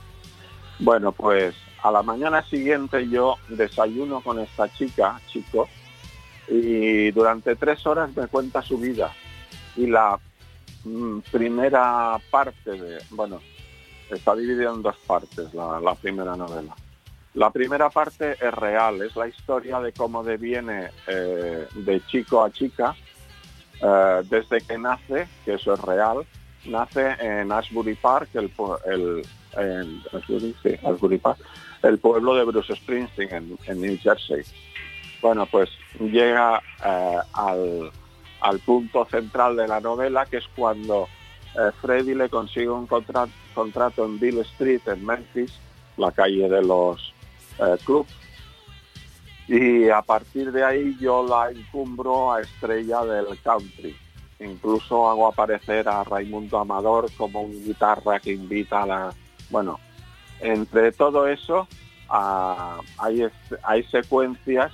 Bueno, pues a la mañana siguiente yo desayuno con esta chica, chico, y durante tres horas me cuenta su vida. Y la mm, primera parte de, bueno, está dividida en dos partes la, primera novela. La primera parte es real, es la historia de cómo deviene eh, de chico a chica eh, desde que nace, que eso es real, nace en Ashbury Park, el, el, el pueblo de Bruce Springsteen en, New Jersey. Bueno, pues llega eh, al, punto central de la novela, que es cuando eh, Freddy le consigue un contrato en Bill Street, en Memphis, la calle de los clubs, y a partir de ahí yo la encumbro a estrella del country. Incluso hago aparecer a Raimundo Amador como un guitarra que invita a la... Bueno, entre todo eso hay, hay secuencias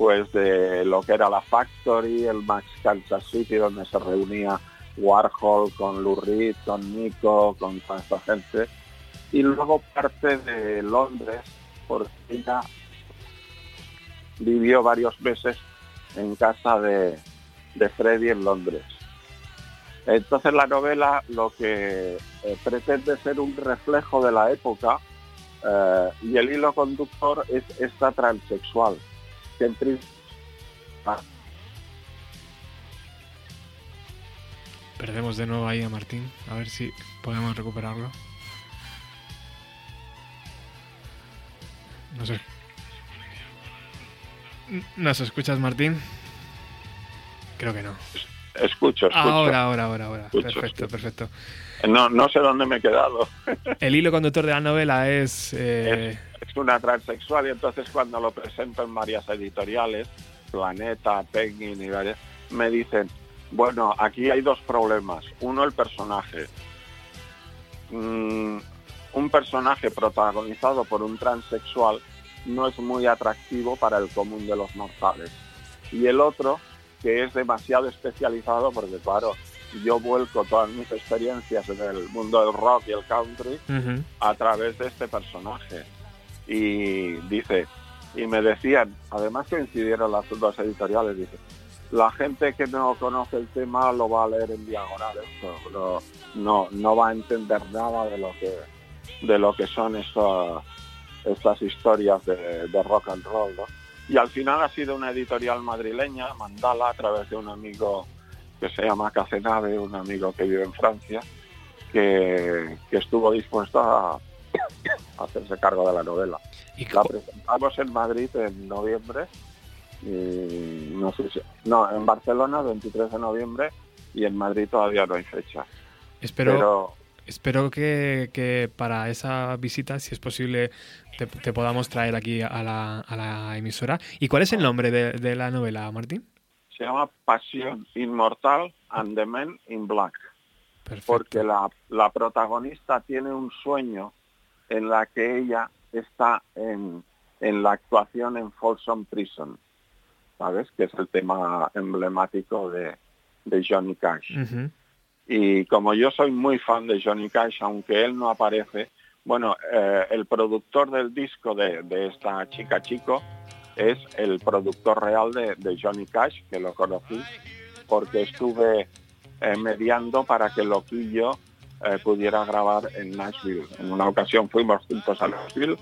pues de lo que era la Factory, el Max Kansas City, donde se reunía Warhol con Lou Reed, con Nico, con toda esta gente. Y luego parte de Londres, porque ella vivió varios meses en casa de, de Freddy en Londres. Entonces la novela lo que eh, pretende ser un reflejo de la época eh, y el hilo conductor es esta transexual. Ah. Perdemos de nuevo ahí a Martín, a ver si podemos recuperarlo. No sé. ¿Nos escuchas, Martín? Creo que no. Escucho, escucho. Ahora, ahora, ahora, ahora. perfecto, perfecto. No, no sé dónde me he quedado. El hilo conductor de la novela es, eh, es... una transexual y entonces cuando lo presento en varias editoriales, Planeta, Penguin y varias, me dicen, bueno, aquí hay dos problemas. Uno, el personaje. Mm, un personaje protagonizado por un transexual no es muy atractivo para el común de los mortales. Y el otro, que es demasiado especializado, porque claro, yo vuelco todas mis experiencias en el mundo del rock y el country a través de este personaje. Y dice, y me decían, además coincidieron las dos editoriales, dice, la gente que no conoce el tema lo va a leer en diagonal, no, no, no va a entender nada de lo que de lo que son estos estas historias de, rock and roll. Y al final ha sido una editorial madrileña, Mandala, a través de un amigo que se llama Cacenave, un amigo que vive en Francia, que, estuvo dispuesto a, hacerse cargo de la novela. ¿Y la presentamos en Madrid en noviembre, y no sé si, no, en Barcelona 23 de noviembre y en Madrid todavía no hay fecha. Espero, espero que, para esa visita, si es posible, te, podamos traer aquí a la, emisora. ¿Y cuál es el nombre de, la novela, Martín? Se llama Pasión Inmortal and the Men in Black. Porque la, la protagonista tiene un sueño en la que ella está en, en la actuación en Folsom Prison, ¿sabes? Que es el tema emblemático de, de Johnny Cash. Y como yo soy muy fan de Johnny Cash, aunque él no aparece, Bueno, eh, el productor del disco de, esta chica chico es el productor real de, Johnny Cash, que lo conocí, porque estuve eh, mediando para que Loquillo eh, pudiera grabar en Nashville. En una ocasión fuimos juntos a Nashville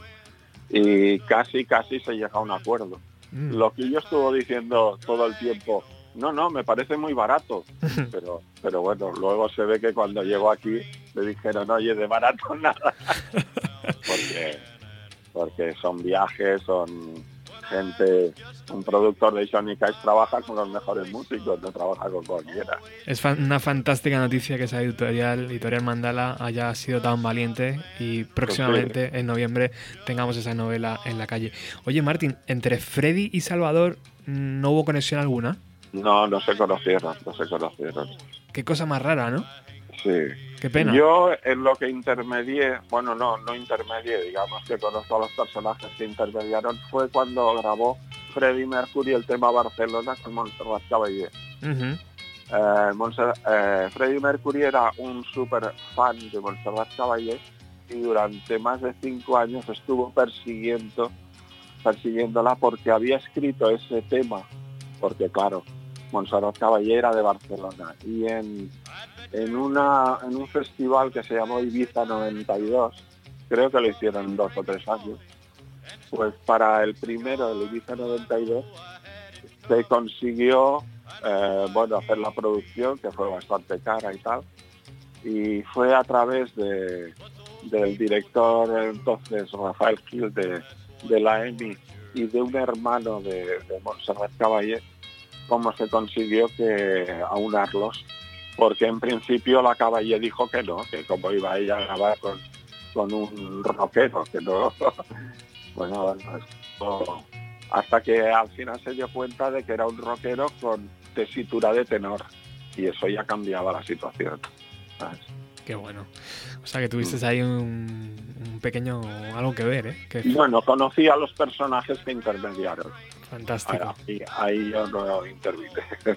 y casi, casi se llega a un acuerdo. Mm. Loquillo estuvo diciendo todo el tiempo, no, no, me parece muy barato. <laughs> Pero, pero bueno, luego se ve que cuando llegó aquí le dijeron, oye, de barato <laughs> nada. <laughs> porque, porque son viajes, son gente, un productor de Johnny Cash trabaja con los mejores músicos, no trabaja con cualquiera. Es una fantástica noticia que esa editorial, editorial Mandala, haya sido tan valiente y próximamente en noviembre tengamos esa novela en la calle. Oye, Martín, entre Freddy y Salvador, ¿no hubo conexión alguna? No, no se conocieron, no se conocieron. Qué cosa más rara, ¿no? Sí. Qué pena. Yo en lo que intermedié, bueno, no, no intermedié, digamos que conozco a los personajes que intermediaron, fue cuando grabó Freddie Mercury el tema Barcelona con Montserrat Caballé. Uh Freddie Mercury era un súper fan de Montserrat Caballé y durante más de cinco años estuvo persiguiendo persiguiéndola porque había escrito ese tema, porque claro, Montserrat Caballera de Barcelona. Y en, en, una, en un festival que se llamó Ibiza 92, creo que lo hicieron dos o tres años, pues para el primero, el Ibiza 92, se consiguió eh, bueno, hacer la producción, que fue bastante cara y tal, y fue a través de, del director entonces Rafael Gil de, de la EMI y de un hermano de, de Montserrat cómo se consiguió que aunarlos, porque en principio la Caballé dijo que no, que como iba ella a grabar con, con un rockero, que no. <laughs> bueno, hasta que al final se dio cuenta de que era un rockero con tesitura de tenor y eso ya cambiaba la situación. Qué bueno. O sea que tuviste ahí un, pequeño algo que ver, ¿eh? Bueno, conocí a los personajes que intermediaron. Fantástico. Ahí, ahí yo no intervine. <laughs>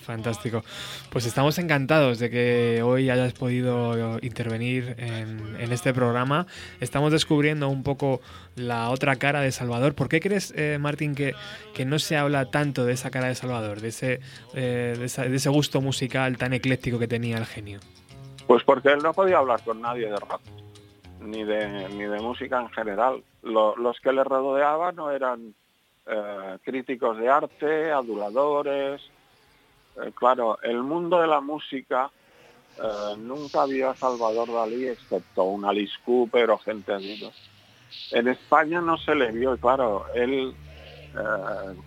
Fantástico. Pues estamos encantados de que hoy hayas podido intervenir en, este programa. Estamos descubriendo un poco la otra cara de Salvador. ¿Por qué crees, eh, Martín, que, que, no se habla tanto de esa cara de Salvador, de ese, eh, de, ese gusto musical tan ecléctico que tenía el genio? Pues porque él no podía hablar con nadie de rap, ni de, ni de música en general. los que le rodeaban no eran eh, críticos de arte, aduladores. Eh, claro, el mundo de la música eh, nunca vio a Salvador Dalí excepto un Alice Cooper o gente así. En España no se le vio claro, él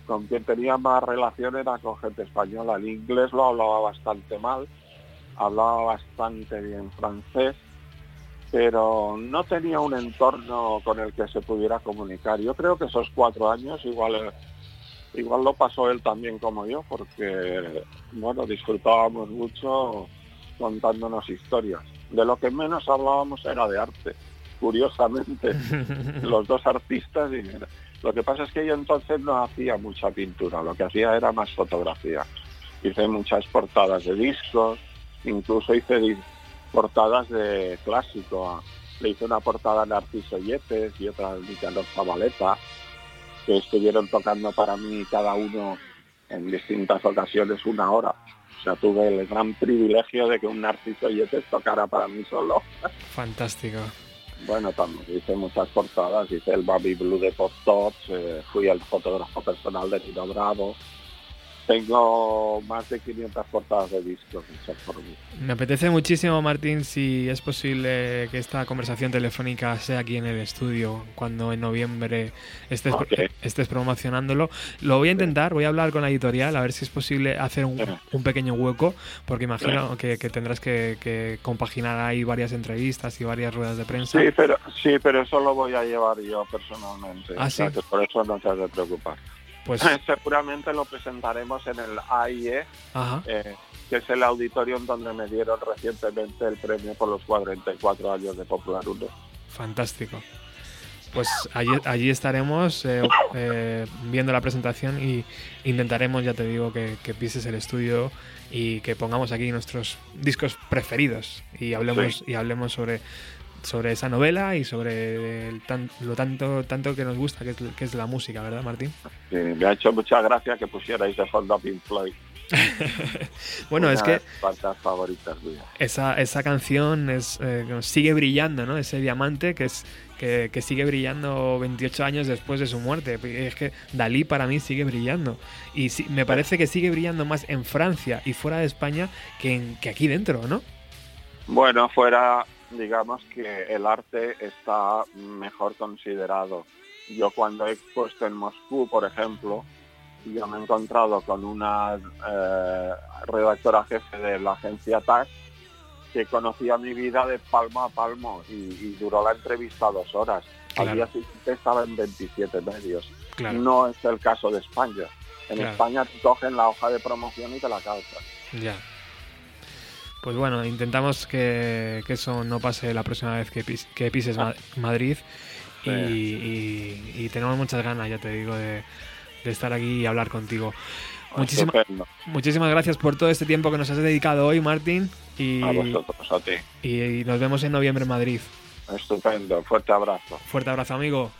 con quien tenía más relación era con gente española. El inglés lo hablaba bastante mal, hablaba bastante bien francés pero no tenía un entorno con el que se pudiera comunicar. Yo creo que esos cuatro años igual igual lo pasó él también como yo, porque bueno, disfrutábamos mucho contándonos historias. De lo que menos hablábamos era de arte, curiosamente. <laughs> Los dos artistas y lo que pasa es que yo entonces no hacía mucha pintura, lo que hacía era más fotografía. Hice muchas portadas de discos, incluso hice portadas de clásico. Le hice una portada a Narciso Yepes y otra a Nicanor Zabaleta, que estuvieron tocando para mí cada uno en distintas ocasiones una hora. O sea, tuve el gran privilegio de que un Narciso Yepes tocara para mí solo. Fantástico. Bueno, también hice muchas portadas, hice el Baby Blue de Pop Tots, eh, fui el fotógrafo personal de Tino Bravo, tengo más de 500 portadas de discos por mí. Me apetece muchísimo, Martín, si es posible que esta conversación telefónica sea aquí en el estudio cuando en noviembre estés, estés promocionándolo. Lo voy a intentar, voy a hablar con la editorial a ver si es posible hacer un, pequeño hueco, porque imagino que, tendrás que, compaginar ahí varias entrevistas y varias ruedas de prensa. Sí, pero, sí, pero eso lo voy a llevar yo personalmente. ¿Ah, por eso no te has de preocupar. Pues <laughs> seguramente lo presentaremos en el AIE, eh, que es el auditorium donde me dieron recientemente el premio por los 44 años de Popular 1. Fantástico. Pues allí, allí estaremos eh, eh, viendo la presentación y intentaremos, ya te digo, que, pises el estudio y que pongamos aquí nuestros discos preferidos y hablemos, y hablemos sobre sobre esa novela y sobre lo tanto, tanto que nos gusta, que es, la música, ¿verdad, Martín? Sí, me ha hecho mucha gracia que pusierais de fondo Pink Floyd. bueno, es que favoritas Esa, esa canción es, eh, sigue brillando, ¿no? Ese diamante que es que, sigue brillando 28 años después de su muerte. Es que Dalí para mí sigue brillando. Y me parece que sigue brillando más en Francia y fuera de España que, en, que aquí dentro, ¿no? Bueno, fuera, digamos que el arte está mejor considerado. Yo cuando he puesto en Moscú, por ejemplo, yo me he encontrado con una eh, redactora jefe de la agencia TAC que conocía mi vida de palmo a palmo y, duró la entrevista dos horas. Al día siguiente estaba en 27 medios. No es el caso de España. En España te cogen la hoja de promoción y te la calzan. Ya. Pues bueno, intentamos que, eso no pase la próxima vez que, pises Madrid y, tenemos muchas ganas, ya te digo, de, estar aquí y hablar contigo. muchísimas gracias por todo este tiempo que nos has dedicado hoy, Martín. Y, a vosotros, a ti. y nos vemos en noviembre en Madrid. Estupendo, fuerte abrazo. Fuerte abrazo, amigo.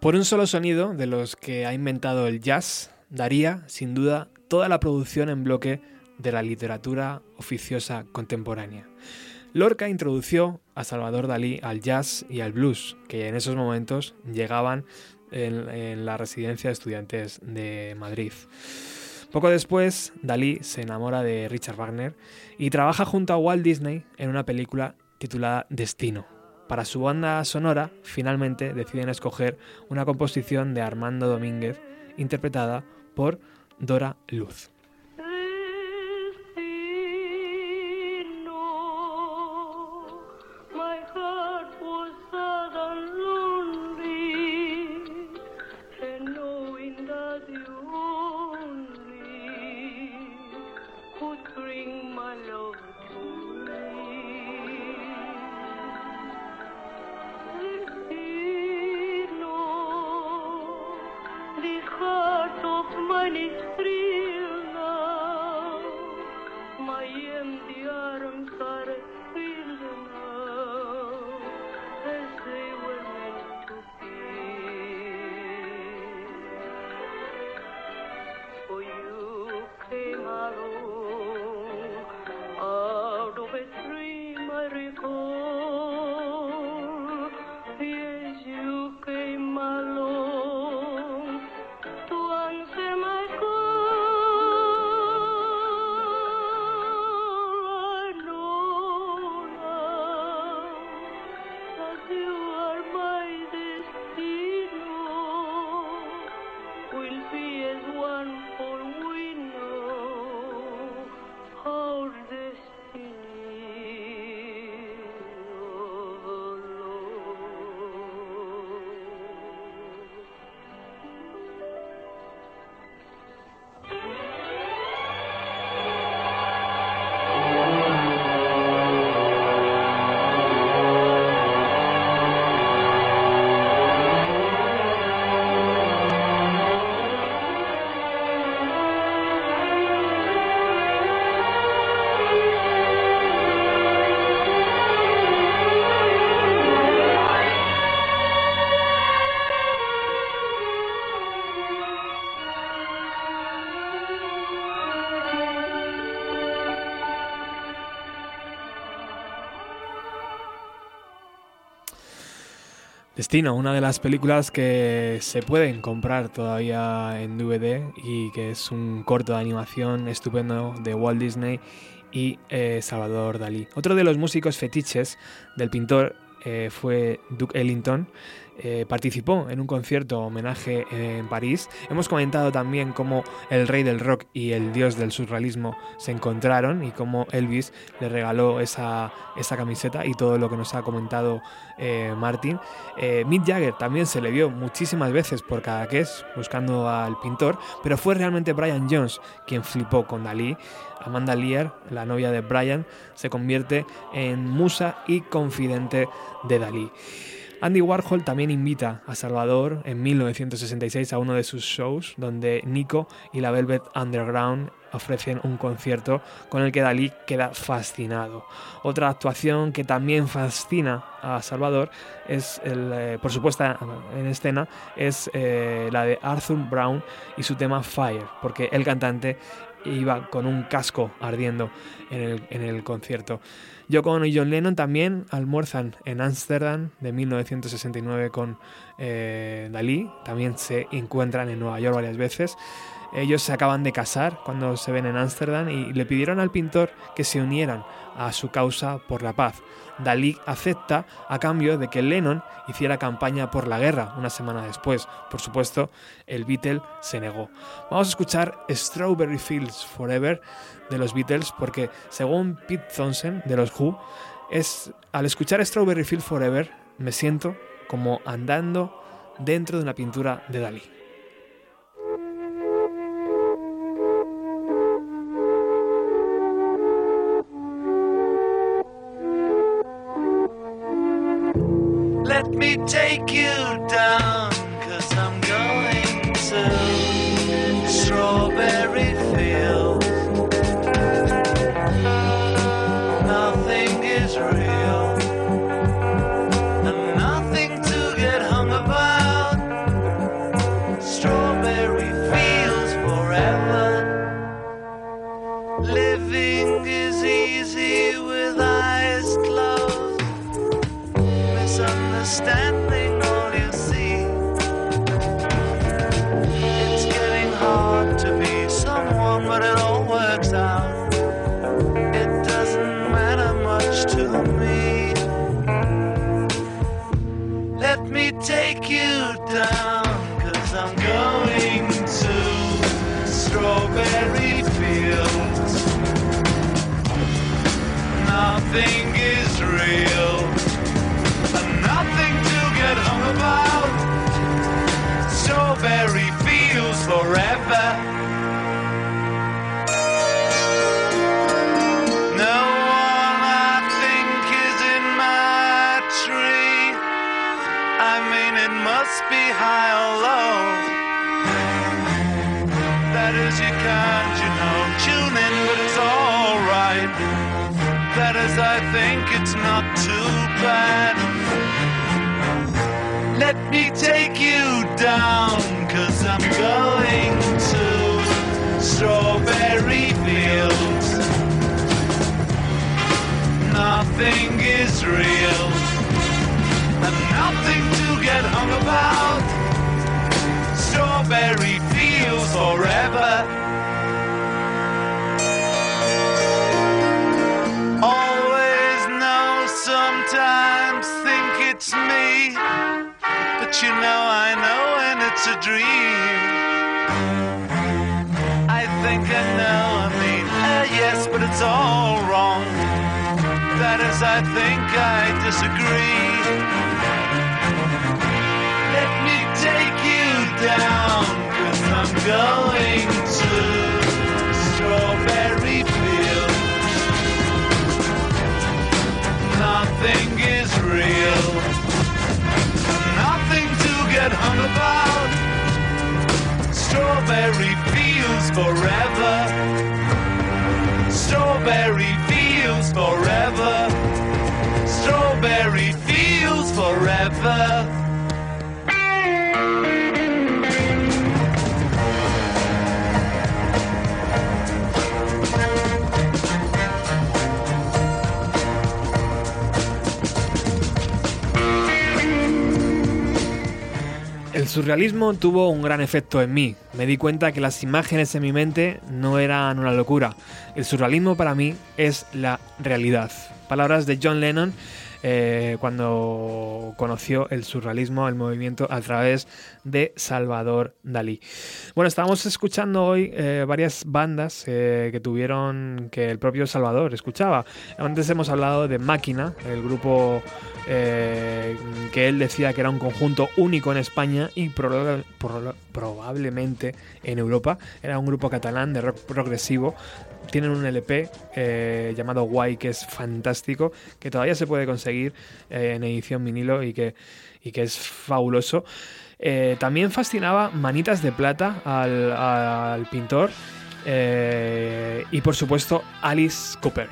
Por un solo sonido de los que ha inventado el jazz, daría, sin duda, toda la producción en bloque de la literatura oficiosa contemporánea. Lorca introdució a Salvador Dalí al jazz y al blues, que en esos momentos llegaban en, la residencia de estudiantes de Madrid. Poco después, Dalí se enamora de Richard Wagner y trabaja junto a Walt Disney en una película titulada Destino, para su banda sonora, finalmente deciden escoger una composición de Armando Domínguez, interpretada por Dora Luz. Destino, una de las películas que se pueden comprar todavía en DVD y que es un corto de animación estupendo de Walt Disney y eh, Salvador Dalí. Otro de los músicos fetiches del pintor eh, fue Duke Ellington, eh, participó en un concierto homenaje en París. Hemos comentado también cómo el rey del rock y el dios del surrealismo se encontraron y cómo Elvis le regaló esa, esa camiseta y todo lo que nos ha comentado eh, Martin. Eh, Mick Jagger también se le vio muchísimas veces por Cadaqués buscando al pintor, pero fue realmente Brian Jones quien flipó con Dalí. Amanda Lear, la novia de Brian, se convierte en musa y confidente de Dalí. Andy Warhol también invita a Salvador en 1966 a uno de sus shows donde Nico y la Velvet Underground ofrecen un concierto con el que Dalí queda fascinado. Otra actuación que también fascina a Salvador es, el, eh, por supuesto, en escena, es eh, la de Arthur Brown y su tema Fire, porque el cantante iba con un casco ardiendo en el, en el concierto. Yoko y John Lennon también almuerzan en Ámsterdam de 1969 con eh, Dalí, también se encuentran en Nueva York varias veces. Ellos se acaban de casar cuando se ven en Ámsterdam y le pidieron al pintor que se unieran a su causa por la paz. Dalí acepta a cambio de que Lennon hiciera campaña por la guerra una semana después. Por supuesto, el Beatle se negó. Vamos a escuchar Strawberry Fields Forever de los Beatles porque según Pete Thompson de los Who, es, al escuchar Strawberry Fields Forever me siento como andando dentro de una pintura de Dalí. Me take you down, real, and nothing to get hung about. Strawberry Fields forever. Always know, sometimes think it's me. But you know, I know when it's a dream. I think I know, I mean, uh, yes, but it's all wrong. That is, I think I disagree. Let me take you down, cause I'm going to Strawberry Fields. Nothing is real, nothing to get hung about. Strawberry fields forever. Surrealismo tuvo un gran efecto en mí. Me di cuenta que las imágenes en mi mente no eran una locura. El surrealismo para mí es la realidad. Palabras de John Lennon eh, cuando conoció el surrealismo, el movimiento a través de Salvador Dalí. Bueno, estábamos escuchando hoy eh, varias bandas eh, que tuvieron que el propio Salvador escuchaba. Antes hemos hablado de Máquina, el grupo que él decía que era un conjunto único en España y probablemente en Europa. Era un grupo catalán de rock progresivo tienen un LP eh, llamado Guay que es fantástico, que todavía se puede conseguir eh, en edición vinilo y que, y que es fabuloso. Eh, también fascinaba Manitas de Plata al, al pintor y por supuesto Alice Cooper.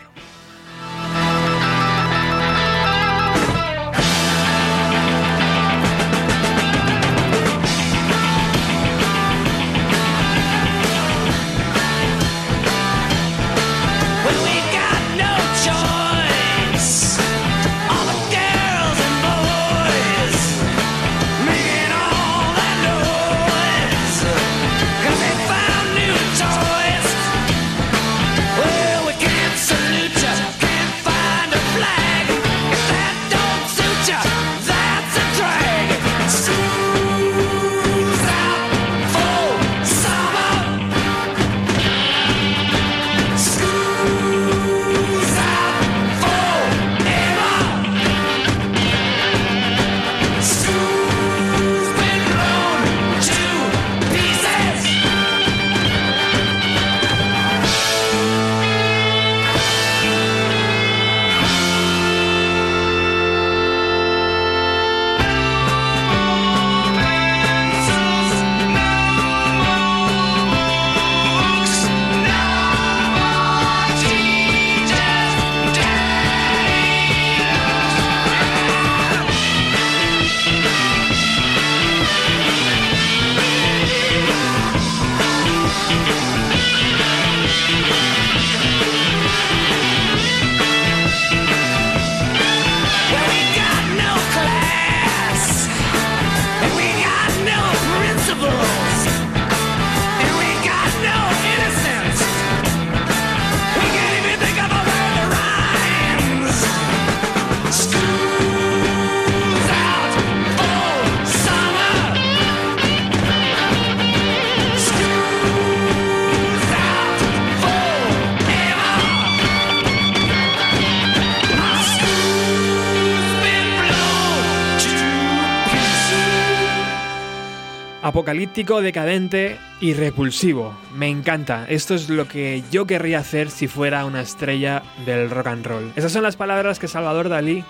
Apocalíptico, decadente y repulsivo. Me encanta. Esto es lo que yo querría hacer si fuera una estrella del rock and roll. Esas son las palabras que Salvador Dalí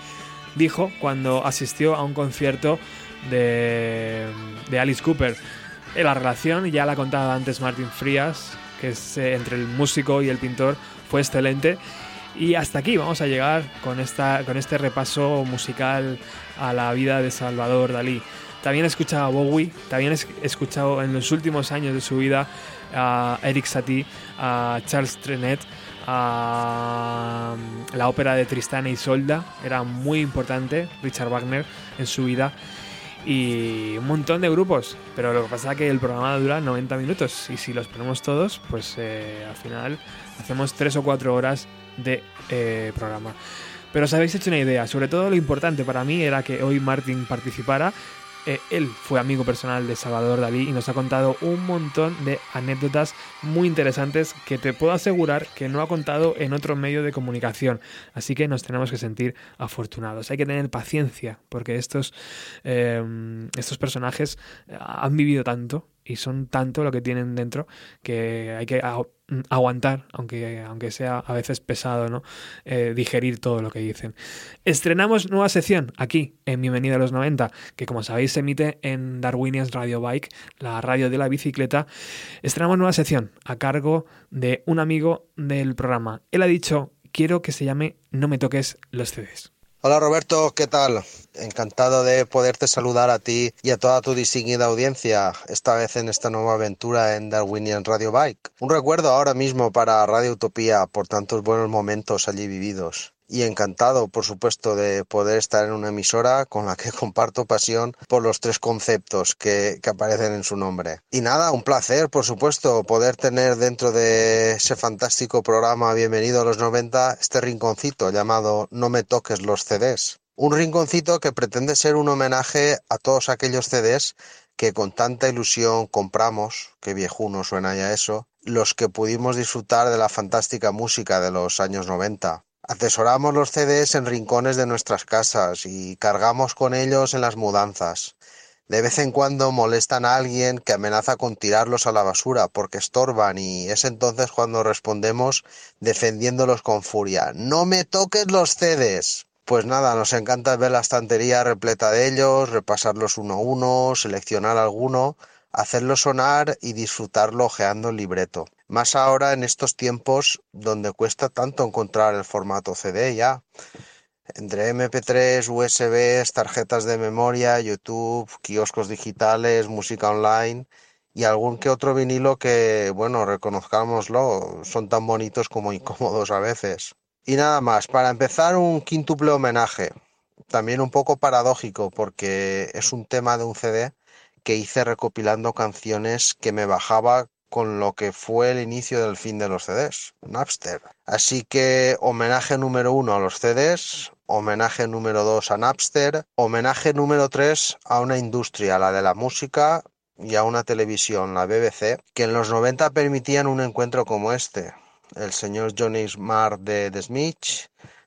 dijo cuando asistió a un concierto de, Alice Cooper. Eh, la relación, ya la contaba antes Martin Frías, que es eh, entre el músico y el pintor, fue excelente. Y hasta aquí vamos a llegar con, esta, con este repaso musical a la vida de Salvador Dalí. También he escuchado a Bowie, también he escuchado en los últimos años de su vida a Eric Satie, a Charles Trenet, a mm, la ópera de Tristán y Solda, era muy importante, Richard Wagner, en su vida, y un montón de grupos, pero lo que pasa es que el programa dura 90 minutos y si los ponemos todos, pues eh, al final hacemos 3 o 4 horas de eh, programa. Pero os habéis hecho una idea, sobre todo lo importante para mí era que hoy Martin participara eh, él fue amigo personal de Salvador Dalí y nos ha contado un montón de anécdotas muy interesantes que te puedo asegurar que no ha contado en otro medio de comunicación. Así que nos tenemos que sentir afortunados. Hay que tener paciencia porque estos, eh, estos personajes han vivido tanto y son tanto lo que tienen dentro que hay que aguantar, aunque, aunque sea a veces pesado, ¿no? Eh, digerir todo lo que dicen. Estrenamos nueva sección aquí en Bienvenido a los 90, que como sabéis se emite en Darwinians Radio Bike, la radio de la bicicleta. Estrenamos nueva sección a cargo de un amigo del programa. Él ha dicho, quiero que se llame No me toques los CDs. Hola Roberto, ¿qué tal? Encantado de poderte saludar a ti y a toda tu distinguida audiencia, esta vez en esta nueva aventura en Darwinian Radio Bike. Un recuerdo ahora mismo para Radio Utopía por tantos buenos momentos allí vividos y encantado, por supuesto, de poder estar en una emisora con la que <laughs> comparto pasión por los tres conceptos que, que, aparecen en su nombre. Y nada, un placer, por supuesto, poder tener dentro de ese fantástico programa Bienvenido a los 90 este rinconcito llamado No me toques los CDs. Un rinconcito que pretende ser un homenaje a todos aquellos CDs que con tanta ilusión compramos, que viejuno suena ya eso, los que pudimos disfrutar de la fantástica música de los años 90. Atesoramos los CDs en rincones de nuestras casas y cargamos con ellos en las mudanzas. De vez en cuando molestan a alguien que amenaza con tirarlos a la basura porque estorban y es entonces cuando respondemos defendiéndolos con furia. ¡No me toques los CDs! Pues nada, nos encanta ver la estantería repleta de ellos, repasarlos uno a uno, seleccionar alguno, hacerlo sonar y disfrutarlo ojeando el libreto. Más ahora en estos tiempos donde cuesta tanto encontrar el formato CD ya. Entre MP3, USB, tarjetas de memoria, YouTube, kioscos digitales, música online y algún que otro vinilo que, bueno, reconozcámoslo, son tan bonitos como incómodos a veces. Y nada más, para empezar un quíntuple homenaje, también un poco paradójico porque es un tema de un CD que hice recopilando canciones que me bajaba con lo que fue el inicio del fin de los CDs, Napster. Así que homenaje número uno a los CDs, homenaje número dos a Napster, homenaje número tres a una industria, la de la música y a una televisión, la BBC, que en los 90 permitían un encuentro como este. El señor Johnny Smart de The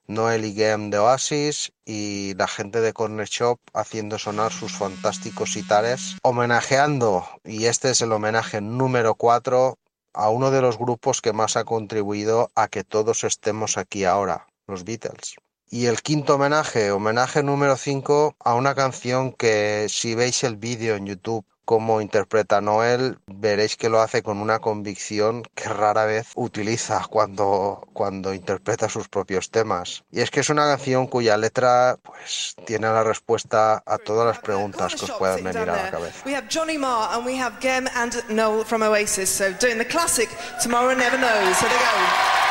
Noel Game de Oasis y la gente de Corner Shop haciendo sonar sus fantásticos sitares, homenajeando, y este es el homenaje número 4, a uno de los grupos que más ha contribuido a que todos estemos aquí ahora, los Beatles. Y el quinto homenaje, homenaje número 5 a una canción que si veis el vídeo en YouTube como interpreta Noel, veréis que lo hace con una convicción que rara vez utiliza cuando, cuando interpreta sus propios temas. Y es que es una canción cuya letra pues tiene la respuesta a todas las preguntas que os puedan venir a la cabeza. We have Johnny Marr and we have Gem and Noel from Oasis, so doing the classic Tomorrow Never Knows. Here they go.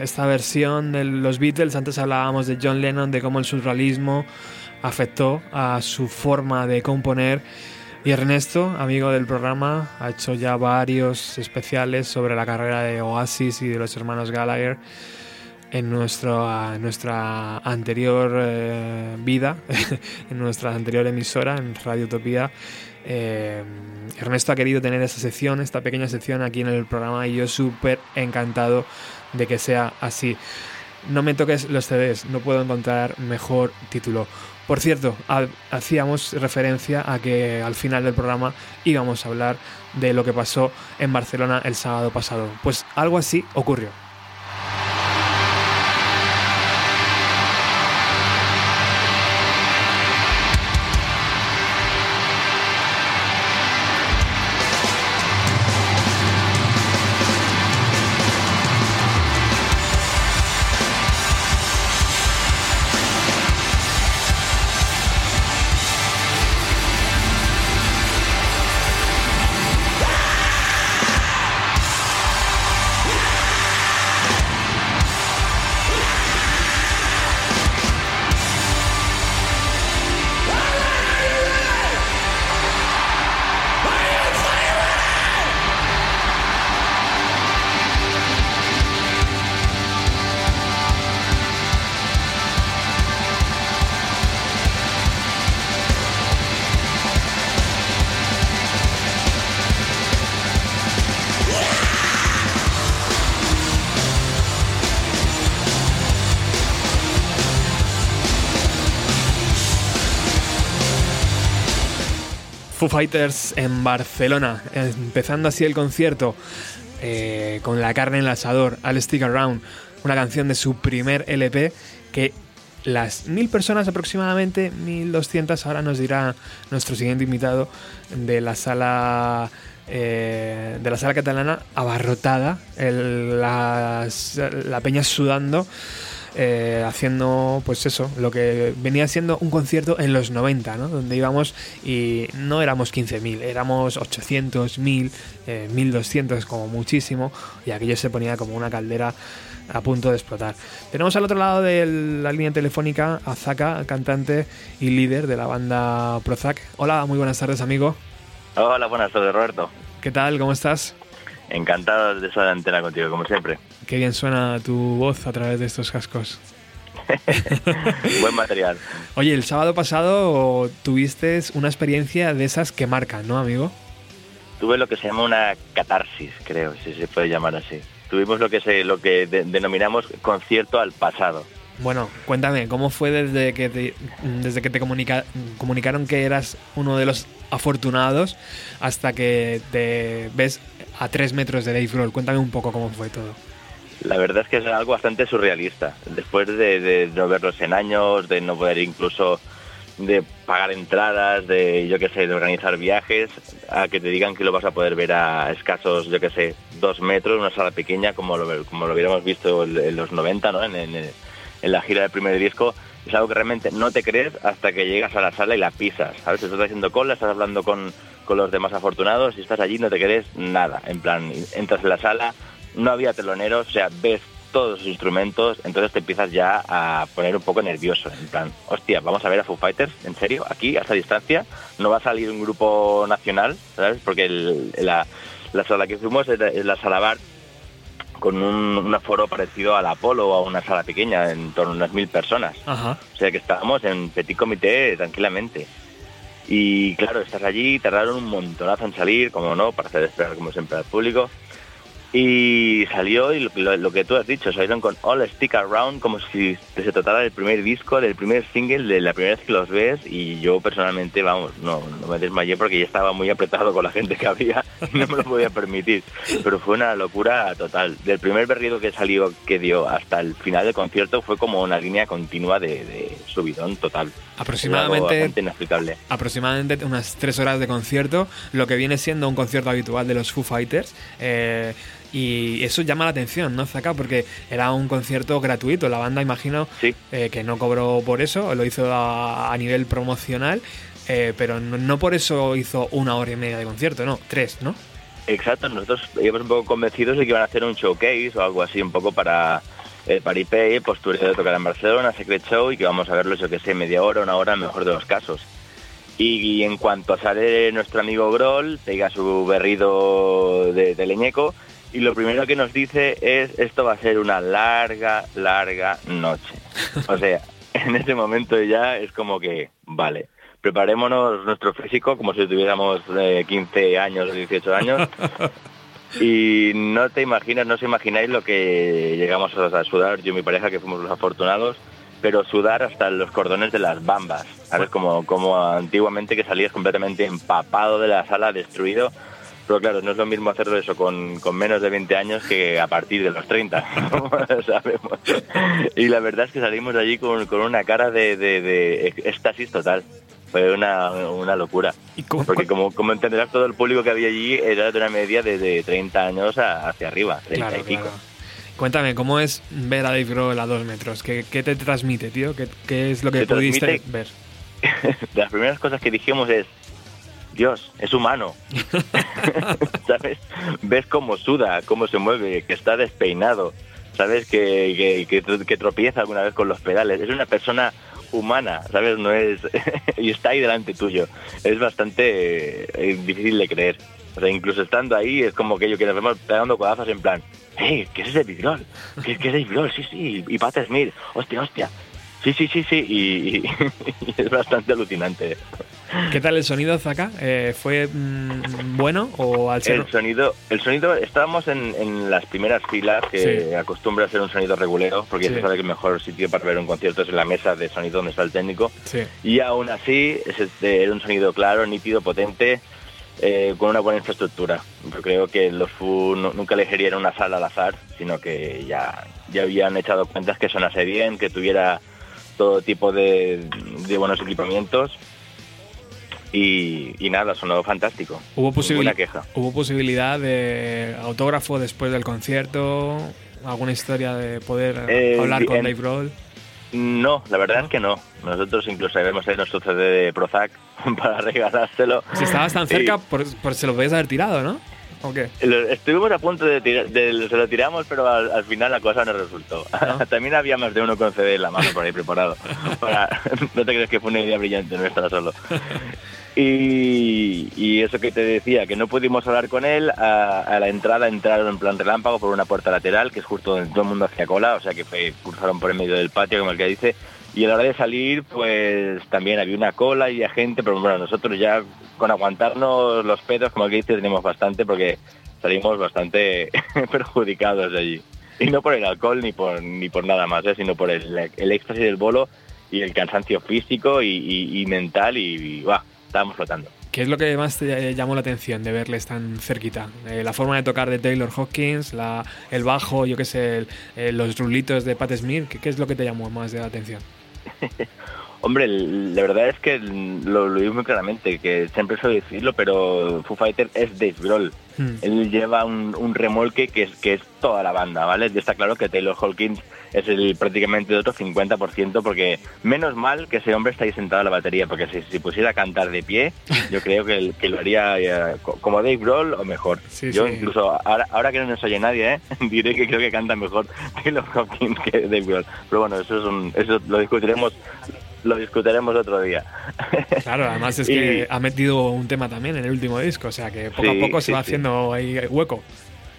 Esta versión de los Beatles, antes hablábamos de John Lennon, de cómo el surrealismo afectó a su forma de componer. Y Ernesto, amigo del programa, ha hecho ya varios especiales sobre la carrera de Oasis y de los hermanos Gallagher en, nuestro, nuestra anterior eh, vida, <laughs> en nuestra anterior emisora, en Radio Utopía. Eh, Ernesto ha querido tener esa sección, esta pequeña sección aquí en el programa y yo súper encantado de que sea así. No me toques los CDs, no puedo encontrar mejor título. Por cierto, hacíamos referencia a que al final del programa íbamos a hablar de lo que pasó en Barcelona el sábado pasado. Pues algo así ocurrió. Foo Fighters en Barcelona, empezando así el concierto eh, con la carne en el asador, Al Stick Around, una canción de su primer LP que las mil personas aproximadamente, 1200, ahora nos dirá nuestro siguiente invitado de la sala eh, de la sala catalana abarrotada, la, la peña sudando. Eh, haciendo pues eso, lo que venía siendo un concierto en los 90, ¿no? donde íbamos y no éramos 15.000, éramos 800, 1.000, 1.200 como muchísimo y aquello se ponía como una caldera a punto de explotar. Tenemos al otro lado de la línea telefónica a Zaka, cantante y líder de la banda Prozac. Hola, muy buenas tardes amigo. Hola, buenas tardes Roberto. ¿Qué tal? ¿Cómo estás? Encantado de estar de antena contigo, como siempre. Qué bien suena tu voz a través de estos cascos. <laughs> Buen material. Oye, el sábado pasado tuviste una experiencia de esas que marcan, ¿no, amigo? Tuve lo que se llama una catarsis, creo, si se puede llamar así. Tuvimos lo que se, lo que denominamos concierto al pasado. Bueno, cuéntame, ¿cómo fue desde que te, desde que te comunicaron que eras uno de los afortunados hasta que te ves a tres metros de Dave Grohl? Cuéntame un poco cómo fue todo. La verdad es que es algo bastante surrealista. Después de, no verlos en años, de no poder incluso de pagar entradas, de yo qué sé, de organizar viajes, a que te digan que lo vas a poder ver a escasos, yo qué sé, dos metros, una sala pequeña, como lo, como lo hubiéramos visto en, los 90, ¿no? En, en, la gira del primer disco, es algo que realmente no te crees hasta que llegas a la sala y la pisas, ¿sabes? Estás haciendo cola, estás hablando con, con los demás afortunados y estás allí no te crees nada. En plan, entras en la sala, no había teloneros, o sea, ves todos los instrumentos, entonces te empiezas ya a poner un poco nervioso, en plan, hostia, vamos a ver a Foo Fighters, en serio, aquí, a esta distancia, no va a salir un grupo nacional, ¿sabes? Porque la, sala que fuimos es la sala bar con un, aforo parecido al Apolo o a una sala pequeña, en torno a unas mil personas. O sea que estábamos en petit comité tranquilamente. Y claro, estás allí, tardaron un montonazo en salir, como no, para hacer esperar como siempre al público. Y salió y lo, que tú has dicho, salieron con All Stick Around como si se tratara del primer disco, del primer single, de la primera vez que los ves y yo personalmente, vamos, no, no me desmayé porque ya estaba muy apretado con la gente que había <laughs> no me lo podía permitir. Pero fue una locura total. Del primer berrido que salió, que dio hasta el final del concierto fue como una línea continua de, subidón total. Aproximadamente, aproximadamente unas tres horas de concierto, lo que viene siendo un concierto habitual de los Foo Fighters. Eh, y eso llama la atención, ¿no, Zaka? Porque era un concierto gratuito. La banda, imagino, eh, que no cobró por eso, lo hizo a, nivel promocional, eh, pero no, por eso hizo una hora y media de concierto, no, tres, ¿no? Exacto, nosotros íbamos un poco convencidos de que iban a hacer un showcase o algo así, un poco para eh, Paripé, postura de tocar en Barcelona, Secret Show, y que vamos a verlo, yo que sé, media hora, una hora, mejor de los casos. Y, en cuanto sale nuestro amigo Groll, pega su berrido de, leñeco y lo primero que nos dice es esto va a ser una larga, larga noche. O sea, <laughs> en ese momento ya es como que, vale, preparémonos nuestro físico como si tuviéramos eh, 15 años o 18 años. Y no te imaginas, no os imagináis lo que llegamos a sudar, yo y mi pareja que fuimos los afortunados, pero sudar hasta los cordones de las bambas, ¿sabes? Como, como antiguamente que salías completamente empapado de la sala, destruido. Pero claro, no es lo mismo hacerlo eso con, con menos de 20 años que a partir de los 30, <laughs> <laughs> sabemos. Y la verdad es que salimos de allí con, con una cara de, de, de éxtasis total fue una, una locura. Porque como, como entenderás, todo el público que había allí era de una media de, de 30 años a- hacia arriba, 30 Claro, y pico. claro. Cuéntame, ¿cómo es ver a Dave Grohl a dos metros? ¿Qué, qué te transmite, tío? ¿Qué, qué es lo que Te pudiste transmite- ver? de <laughs> las primeras cosas que dijimos es, Dios, es humano. <laughs> <laughs> ¿Sabes? Ves cómo suda, cómo se mueve, que está despeinado. ¿Sabes? Que, que, que tropieza alguna vez con los pedales. Es una persona humana, ¿sabes? No es... <laughs> y está ahí delante tuyo. Es bastante eh, difícil de creer. O sea, incluso estando ahí es como que yo que nos vemos pegando codazos en plan, ¡Hey! ¿Qué es ese Vidrol? ¿Qué, qué es ese Vidrol? Sí, sí. Y Pat Smith. ¡Hostia, hostia! Sí, sí, sí, sí. <laughs> Y, es bastante alucinante. ¿Qué tal el sonido, Zaka? Eh, ¿Fue mm, bueno o al ser...? El sonido, el sonido, estábamos en, en las primeras filas, que Sí. acostumbra a ser un sonido regulero, porque Sí. se sabe que el mejor sitio para ver un concierto es en la mesa de sonido donde está el técnico. Sí. Y aún así, es este, era un sonido claro, nítido, potente, eh, con una buena infraestructura. Yo creo que los FU nu- nunca elegirían una sala al azar, sino que ya, ya habían echado cuentas que sonase bien, que tuviera todo tipo de, de buenos equipamientos. Y, y nada, sonó fantástico. ¿Hubo, posibil- queja. ¿Hubo posibilidad de autógrafo después del concierto? ¿Alguna historia de poder Eh, hablar con en- Dave Grohl? No, la verdad es que no. Nosotros incluso debemos tener nuestro CD de Prozac <laughs> para regalárselo. Si estabas tan Y cerca, por, por- se lo podías haber tirado, ¿no? ¿O qué? lo- estuvimos a punto de, tirar, de- se lo tiramos, pero al, al final la cosa no resultó. <laughs> También había más de uno con CD en la mano por ahí preparado. <laughs> Para- no te crees que fue una idea brillante, no estaba solo. Y, y eso que te decía, que no pudimos hablar con él, a, a la entrada entraron en plan relámpago por una puerta lateral, que es justo donde todo el mundo hacía cola, o sea que fue, cruzaron por el medio del patio, como el que dice, y a la hora de salir, pues también había una cola y había gente, pero bueno, nosotros ya con aguantarnos los pedos, como que dice, tenemos bastante, porque salimos bastante <laughs> perjudicados de allí. Y no por el alcohol ni por, ni por nada más, ¿eh? sino por el, el éxtasis del bolo y el cansancio físico y, y- mental y, ¡buah! estábamos flotando. ¿Qué es lo que más te llamó la atención de verles tan cerquita? Eh, la forma de tocar de Taylor Hawkins, el bajo, yo qué sé, eh, los rulitos de Pat Smith. ¿Qué, qué es lo que te llamó más de la atención? Mm-hmm. <laughs> Hombre, la verdad es que lo, lo digo muy claramente, que siempre suelo decirlo, pero Foo Fighter es Dave Grohl. Hmm. Él lleva un, un remolque que es, que es toda la banda, ¿vale? Y está claro que Taylor Hawkins es el prácticamente el otro 50%, porque menos mal que ese hombre está ahí sentado en la batería, porque si, si pusiera a cantar de pie, yo <laughs> creo que, el- que lo haría eh, co- como Dave Grohl o mejor. Sí, yo sí. incluso, ahora, ahora que no nos oye nadie, ¿eh? <laughs> diré que creo que canta mejor <laughs> Taylor Hawkins que Dave Grohl. Pero bueno, eso, es un, eso lo discutiremos lo discutiremos otro día. Claro, además es <laughs> Y- que ha metido un tema también en el último disco, o sea que poco Sí, a poco se sí, va sí. haciendo ahí hueco.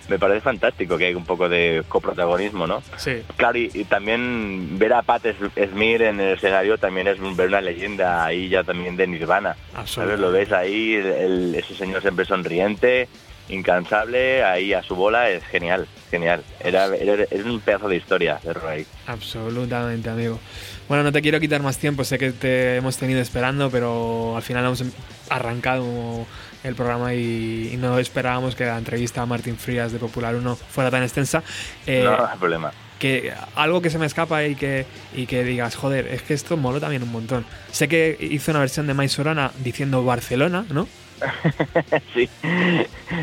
Me parece fantástico que hay un poco de coprotagonismo, ¿no? Sí. Claro, y, y también ver a Pat Smith en el escenario también es ver una leyenda ahí ya también de Nirvana. ¿Sabes? Lo ves ahí, el- ese señor siempre sonriente, incansable, ahí a su bola, es genial, genial. Era, era, un pedazo de historia de Roy. Absolutamente, amigo. Bueno, no te quiero quitar más tiempo, sé que te hemos tenido esperando, pero al final hemos em- arrancado el programa y, y no esperábamos que la entrevista a Martín Frías de Popular 1 fuera tan extensa. Eh, no hay problema. que algo que se me escapa y que, y que digas, joder, es que esto moló también un montón. Sé que hizo una versión de My Sorana diciendo Barcelona, ¿no? <laughs> sí,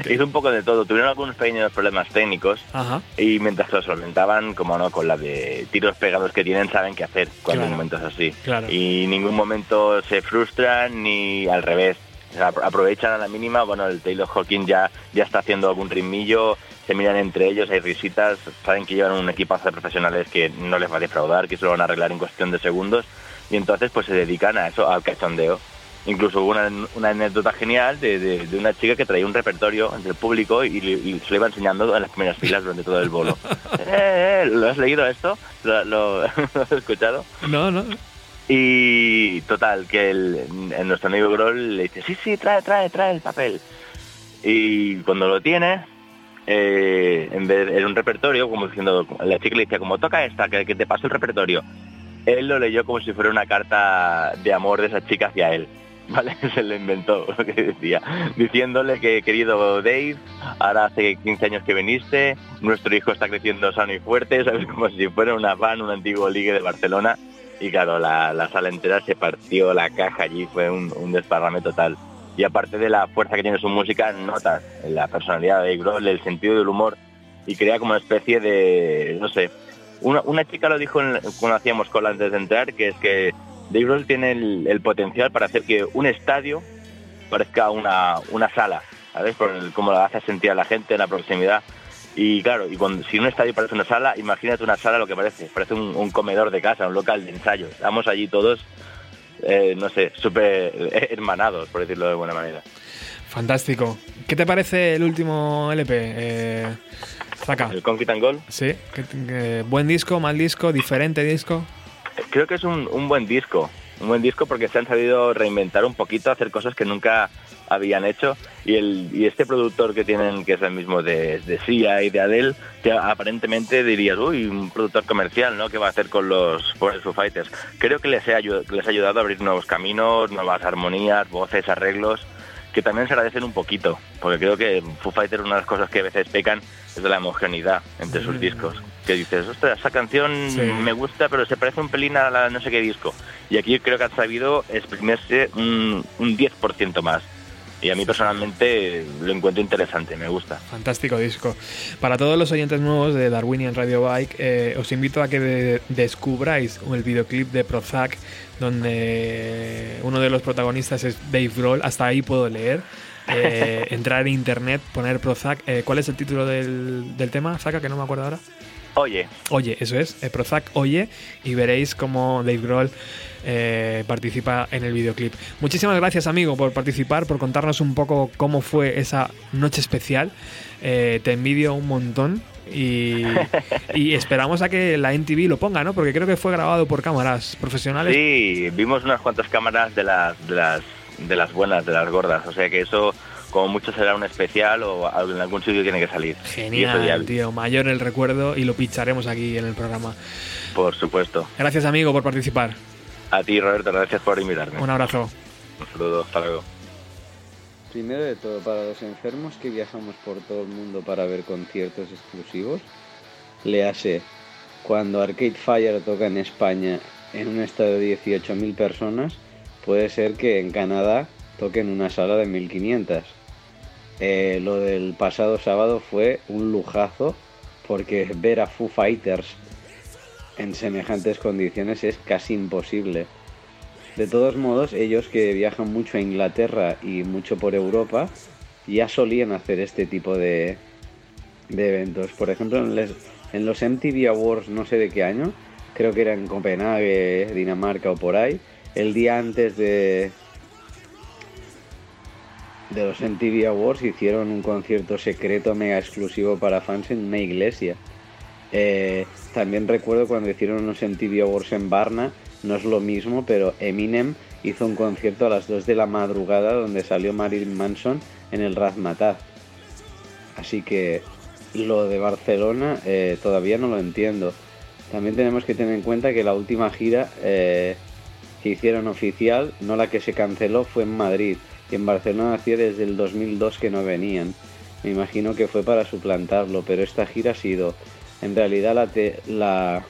hizo un poco de todo. Tuvieron algunos pequeños problemas técnicos Ajá. y mientras lo solventaban, como no, con la de tiros pegados que tienen, saben qué hacer cuando hay Claro. momentos así. Claro. Y en ningún momento se frustran ni al revés. O sea, apro- aprovechan a la mínima, bueno, el Taylor Hawking ya, ya está haciendo algún ritmillo, se miran entre ellos, hay risitas, saben que llevan un equipazo de profesionales que no les va a defraudar, que se lo van a arreglar en cuestión de segundos, y entonces pues se dedican a eso, al cachondeo. Incluso hubo una, una anécdota genial de, de- de una chica que traía un repertorio entre el público y, le- y se lo iba enseñando en las primeras filas durante todo el bolo. <laughs> Eh, eh, ¿Lo has leído esto? ¿Lo, lo- <laughs> lo has escuchado? No, no. Y total, que el, en nuestro amigo Groll le dice, sí, sí, trae, trae, trae el papel. Y cuando lo tiene, eh, en vez era un repertorio, como diciendo, la chica le decía, como toca esta, que, que te paso el repertorio. Él lo leyó como si fuera una carta de amor de esa chica hacia él. <laughs> ¿Vale? <laughs> Se lo inventó, <laughs> que decía. Diciéndole que, querido Dave, ahora hace 15 años que viniste, nuestro hijo está creciendo sano y fuerte, ¿sabes? Como si fuera una van, un antiguo ligue de Barcelona. Y claro, la, la sala entera se partió la caja allí, fue un, un desparrame total. Y aparte de la fuerza que tiene su música, notas la personalidad de Grohl, el sentido del humor y crea como una especie de, no sé, una, una chica lo dijo en- cuando hacíamos cola antes de entrar, que es que Dave Grohl tiene el, el potencial para hacer que un estadio parezca una, una sala, ¿sabes? Por el- cómo lo hace sentir a la gente en la proximidad. Y claro, y cuando, si un estadio parece una sala, imagínate una sala lo que parece, parece un, un comedor de casa, un local de ensayo. Estamos allí todos, eh, no sé, súper <laughs> hermanados, por decirlo de buena manera. Fantástico. ¿Qué te parece el último LP? Eh, Zaka. El Concrete and Gold. Sí. ¿Qué- qué- ¿Buen disco, mal disco, diferente disco? Creo que es un, un buen disco, un buen disco porque se han sabido reinventar un poquito, hacer cosas que nunca habían hecho. Y el y este productor que tienen que es el mismo de, de Sia y de Adele que aparentemente dirías uy un productor comercial no qué va a hacer con los Forest Foo Fighters creo que les ha ayu- les ha ayudado a abrir nuevos caminos nuevas armonías voces arreglos que también se agradecen un poquito porque creo que Foo Fighters una de las cosas que a veces pecan es de la homogeneidad entre sus Mm. discos que dices ostras esa canción Sí. me gusta pero se parece un pelín a la no sé qué disco y aquí creo que han sabido exprimirse un, un 10% más y a mí personalmente lo encuentro interesante, me gusta. Fantástico disco. Para todos los oyentes nuevos de Darwinian Radio Bike, eh, os invito a que de- descubráis el videoclip de Prozac, donde uno de los protagonistas es Dave Grohl. Hasta ahí puedo leer. Eh, <laughs> entrar en internet, poner Prozac. Eh, ¿Cuál es el título del, del tema, Zaka, que no me acuerdo ahora? Oye, Oye, eso es, eh, Prozac Oye, y veréis cómo Dave Grohl eh, participa en el videoclip. Muchísimas gracias, amigo, por participar, por contarnos un poco cómo fue esa noche especial. Eh, te envidio un montón y, <laughs> y esperamos a que la NTV lo ponga, ¿no? Porque creo que fue grabado por cámaras profesionales. sí, vimos unas cuantas cámaras de las, de las de las buenas, de las gordas, o sea que eso como mucho será un especial o en algún sitio tiene que salir. Genial, tío. Mayor el recuerdo y lo picharemos aquí en el programa. Por supuesto. Gracias, amigo, por participar. A ti, Roberto, gracias por invitarme. Un abrazo. Un saludo, hasta luego. Primero de todo, para los enfermos que viajamos por todo el mundo para ver conciertos exclusivos, le hace cuando Arcade Fire toca en España en un estadio de 18.000 personas, puede ser que en Canadá toque en una sala de 1.500. Eh, lo del pasado sábado fue un lujazo porque ver a Foo Fighters en semejantes condiciones es casi imposible. De todos modos, ellos que viajan mucho a Inglaterra y mucho por Europa, ya solían hacer este tipo de, de eventos. Por ejemplo, en, en los MTV Awards, no sé de qué año, creo que era en Copenhague, Dinamarca o por ahí, el día antes de, de los MTV Awards hicieron un concierto secreto mega exclusivo para fans en una iglesia. Eh, también recuerdo cuando hicieron unos MTV Awards en Varna, no es lo mismo, pero Eminem hizo un concierto a las 2 de la madrugada donde salió Marilyn Manson en el Razmataz. Así que lo de Barcelona eh, todavía no lo entiendo. También tenemos que tener en cuenta que la última gira eh, que hicieron oficial, no la que se canceló, fue en Madrid. Y en Barcelona hacía desde el 2002 que no venían. Me imagino que fue para suplantarlo, pero esta gira ha sido... En realidad la,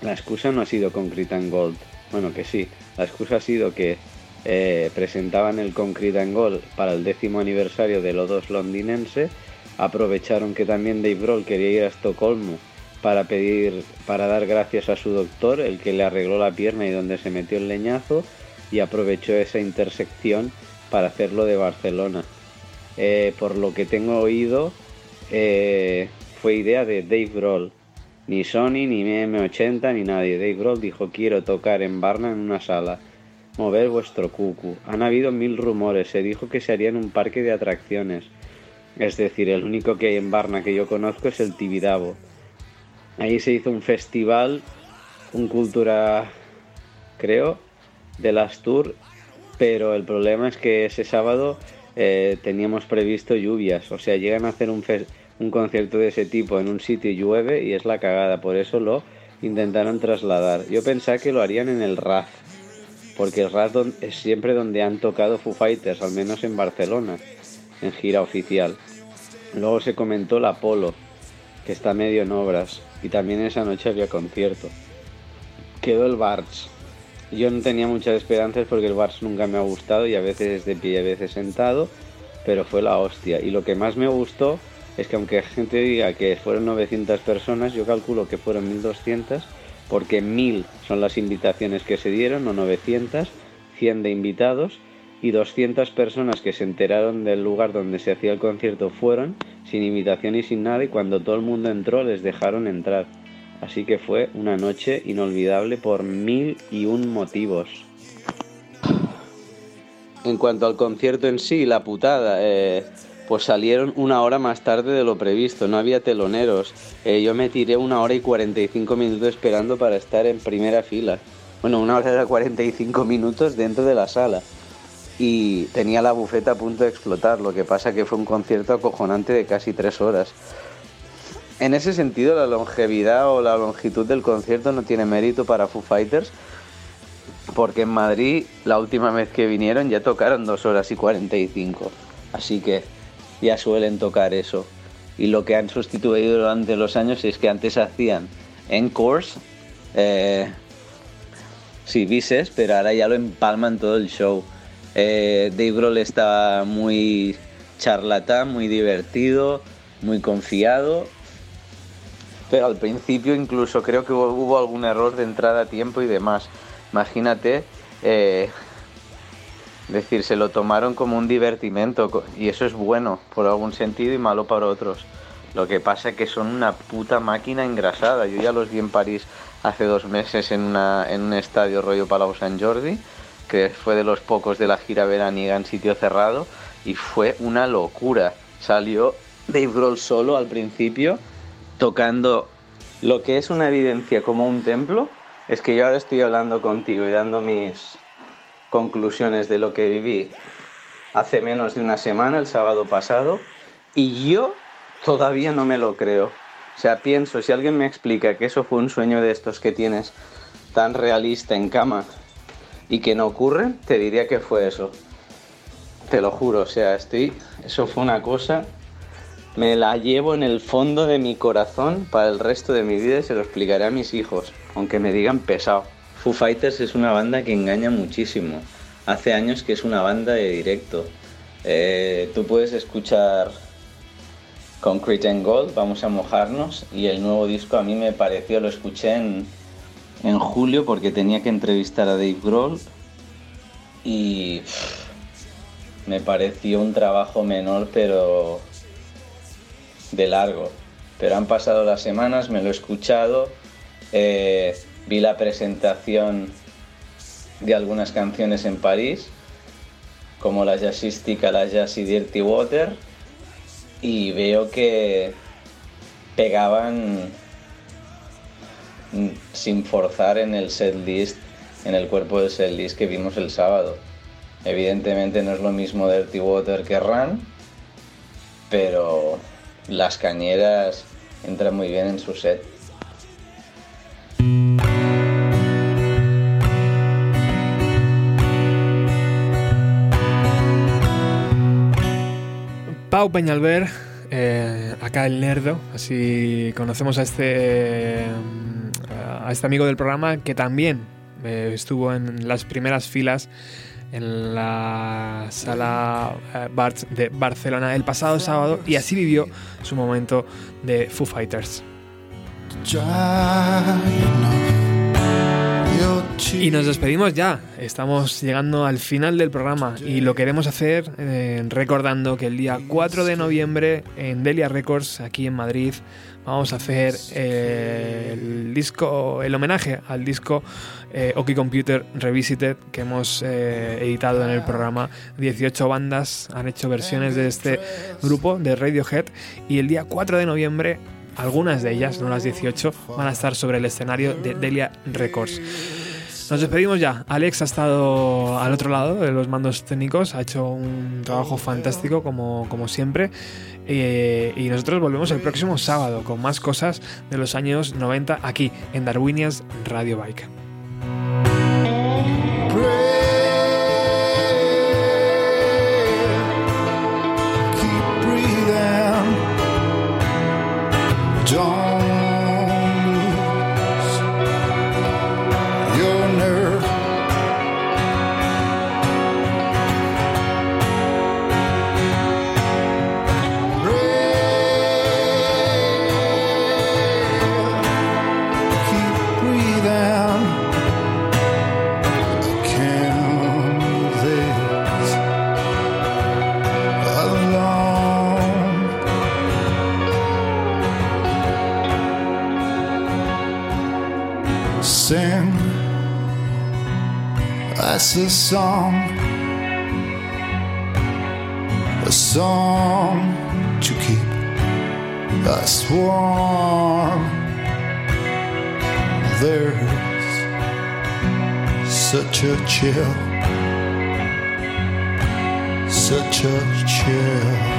la, excusa no ha sido Concrete and Gold. Bueno, que sí. La excusa ha sido que eh, presentaban el Concrete and Gold para el décimo aniversario del O2 londinense. Aprovecharon que también Dave Grohl quería ir a Estocolmo para pedir, para dar gracias a su doctor, el que le arregló la pierna y donde se metió el leñazo, y aprovechó esa intersección para hacerlo de Barcelona. Eh, por lo que tengo oído, eh, fue idea de Dave Grohl. Ni Sony, ni M80, ni nadie. Dave Grohl dijo quiero tocar en Varna en una sala. mover vuestro cucu. Han habido mil rumores, se dijo que se haría en un parque de atracciones. Es decir, el único que hay en Varna que yo conozco es el Tibidabo. Ahí se hizo un festival, un cultura, creo, de las tour, pero el problema es que ese sábado eh, teníamos previsto lluvias, o sea, llegan a hacer un, concierto de ese tipo en un sitio y llueve y es la cagada, por eso lo intentaron trasladar. Yo pensaba que lo harían en el RAF, porque el RAF es siempre donde han tocado Foo Fighters, al menos en Barcelona, en gira oficial. Luego se comentó la Apolo, que está medio en obras, y también esa noche había concierto. Quedó el Barts. Yo no tenía muchas esperanzas porque el Barts nunca me ha gustado y a veces de pie y a veces sentado, pero fue la hostia. Y lo que más me gustó es que aunque gente diga que fueron 900 personas, yo calculo que fueron 1200 porque 1000 son las invitaciones que se dieron, o 900, 100 de invitados y 200 personas que se enteraron del lugar donde se hacía el concierto fueron sin invitación y sin nada y cuando todo el mundo entró les dejaron entrar. Así que fue una noche inolvidable por mil y un motivos. En cuanto al concierto en sí, la putada, eh, pues salieron una hora más tarde de lo previsto, no había teloneros. Eh, yo me tiré una hora y 45 minutos esperando para estar en primera fila. Bueno, una hora y 45 minutos dentro de la sala. Y tenía la bufeta a punto de explotar, lo que pasa que fue un concierto acojonante de casi tres horas. En ese sentido, la longevidad o la longitud del concierto no tiene mérito para Foo Fighters, porque en Madrid la última vez que vinieron ya tocaron dos horas y 45. Así que ya suelen tocar eso. Y lo que han sustituido durante los años es que antes hacían encores, eh, sí, bises, pero ahora ya lo empalman todo el show. Eh, Dave Grohl está muy charlatán, muy divertido, muy confiado. Pero al principio incluso creo que hubo, algún error de entrada a tiempo y demás. Imagínate eh, decir, se lo tomaron como un divertimento y eso es bueno por algún sentido y malo para otros. Lo que pasa es que son una puta máquina engrasada. Yo ya los vi en París hace dos meses en, un estadio rollo Palau San Jordi, que fue de los pocos de la gira veraniega en sitio cerrado y fue una locura. Salió Dave Grohl solo al principio tocando lo que es una evidencia como un templo. Es que yo ahora estoy hablando contigo y dando mis, conclusiones de lo que viví hace menos de una semana, el sábado pasado, y yo todavía no me lo creo. O sea, pienso, si alguien me explica que eso fue un sueño de estos que tienes tan realista en cama y que no ocurre, te diría que fue eso. Te lo juro, o sea, estoy, eso fue una cosa, me la llevo en el fondo de mi corazón para el resto de mi vida y se lo explicaré a mis hijos, aunque me digan pesado. Foo Fighters es una banda que engaña muchísimo. Hace años que es una banda de directo. Eh, tú puedes escuchar Concrete and Gold, vamos a mojarnos, y el nuevo disco a mí me pareció, lo escuché en, en julio porque tenía que entrevistar a Dave Grohl y me pareció un trabajo menor pero de largo. Pero han pasado las semanas, me lo he escuchado. Eh, vi la presentación de algunas canciones en París, como la jazzística, la jazz y Dirty Water, y veo que pegaban sin forzar en el set list, en el cuerpo del set list que vimos el sábado. Evidentemente no es lo mismo Dirty Water que Run, pero las cañeras entran muy bien en su set. Pau Peñalver, eh, acá el Nerdo, así conocemos a este, a este amigo del programa que también eh, estuvo en las primeras filas en la sala eh, Barts de Barcelona el pasado sábado y así vivió su momento de Foo Fighters. Y nos despedimos ya. Estamos llegando al final del programa y lo queremos hacer eh, recordando que el día 4 de noviembre en Delia Records, aquí en Madrid, vamos a hacer eh, el disco, el homenaje al disco eh, Oki Computer Revisited que hemos eh, editado en el programa. 18 bandas han hecho versiones de este grupo de Radiohead y el día 4 de noviembre algunas de ellas, no las 18, van a estar sobre el escenario de Delia Records. Nos despedimos ya. Alex ha estado al otro lado de los mandos técnicos, ha hecho un trabajo fantástico como, como siempre. Eh, y nosotros volvemos el próximo sábado con más cosas de los años 90 aquí en Darwinias Radio Bike. A song, a song to keep us warm. There's such a chill, such a chill.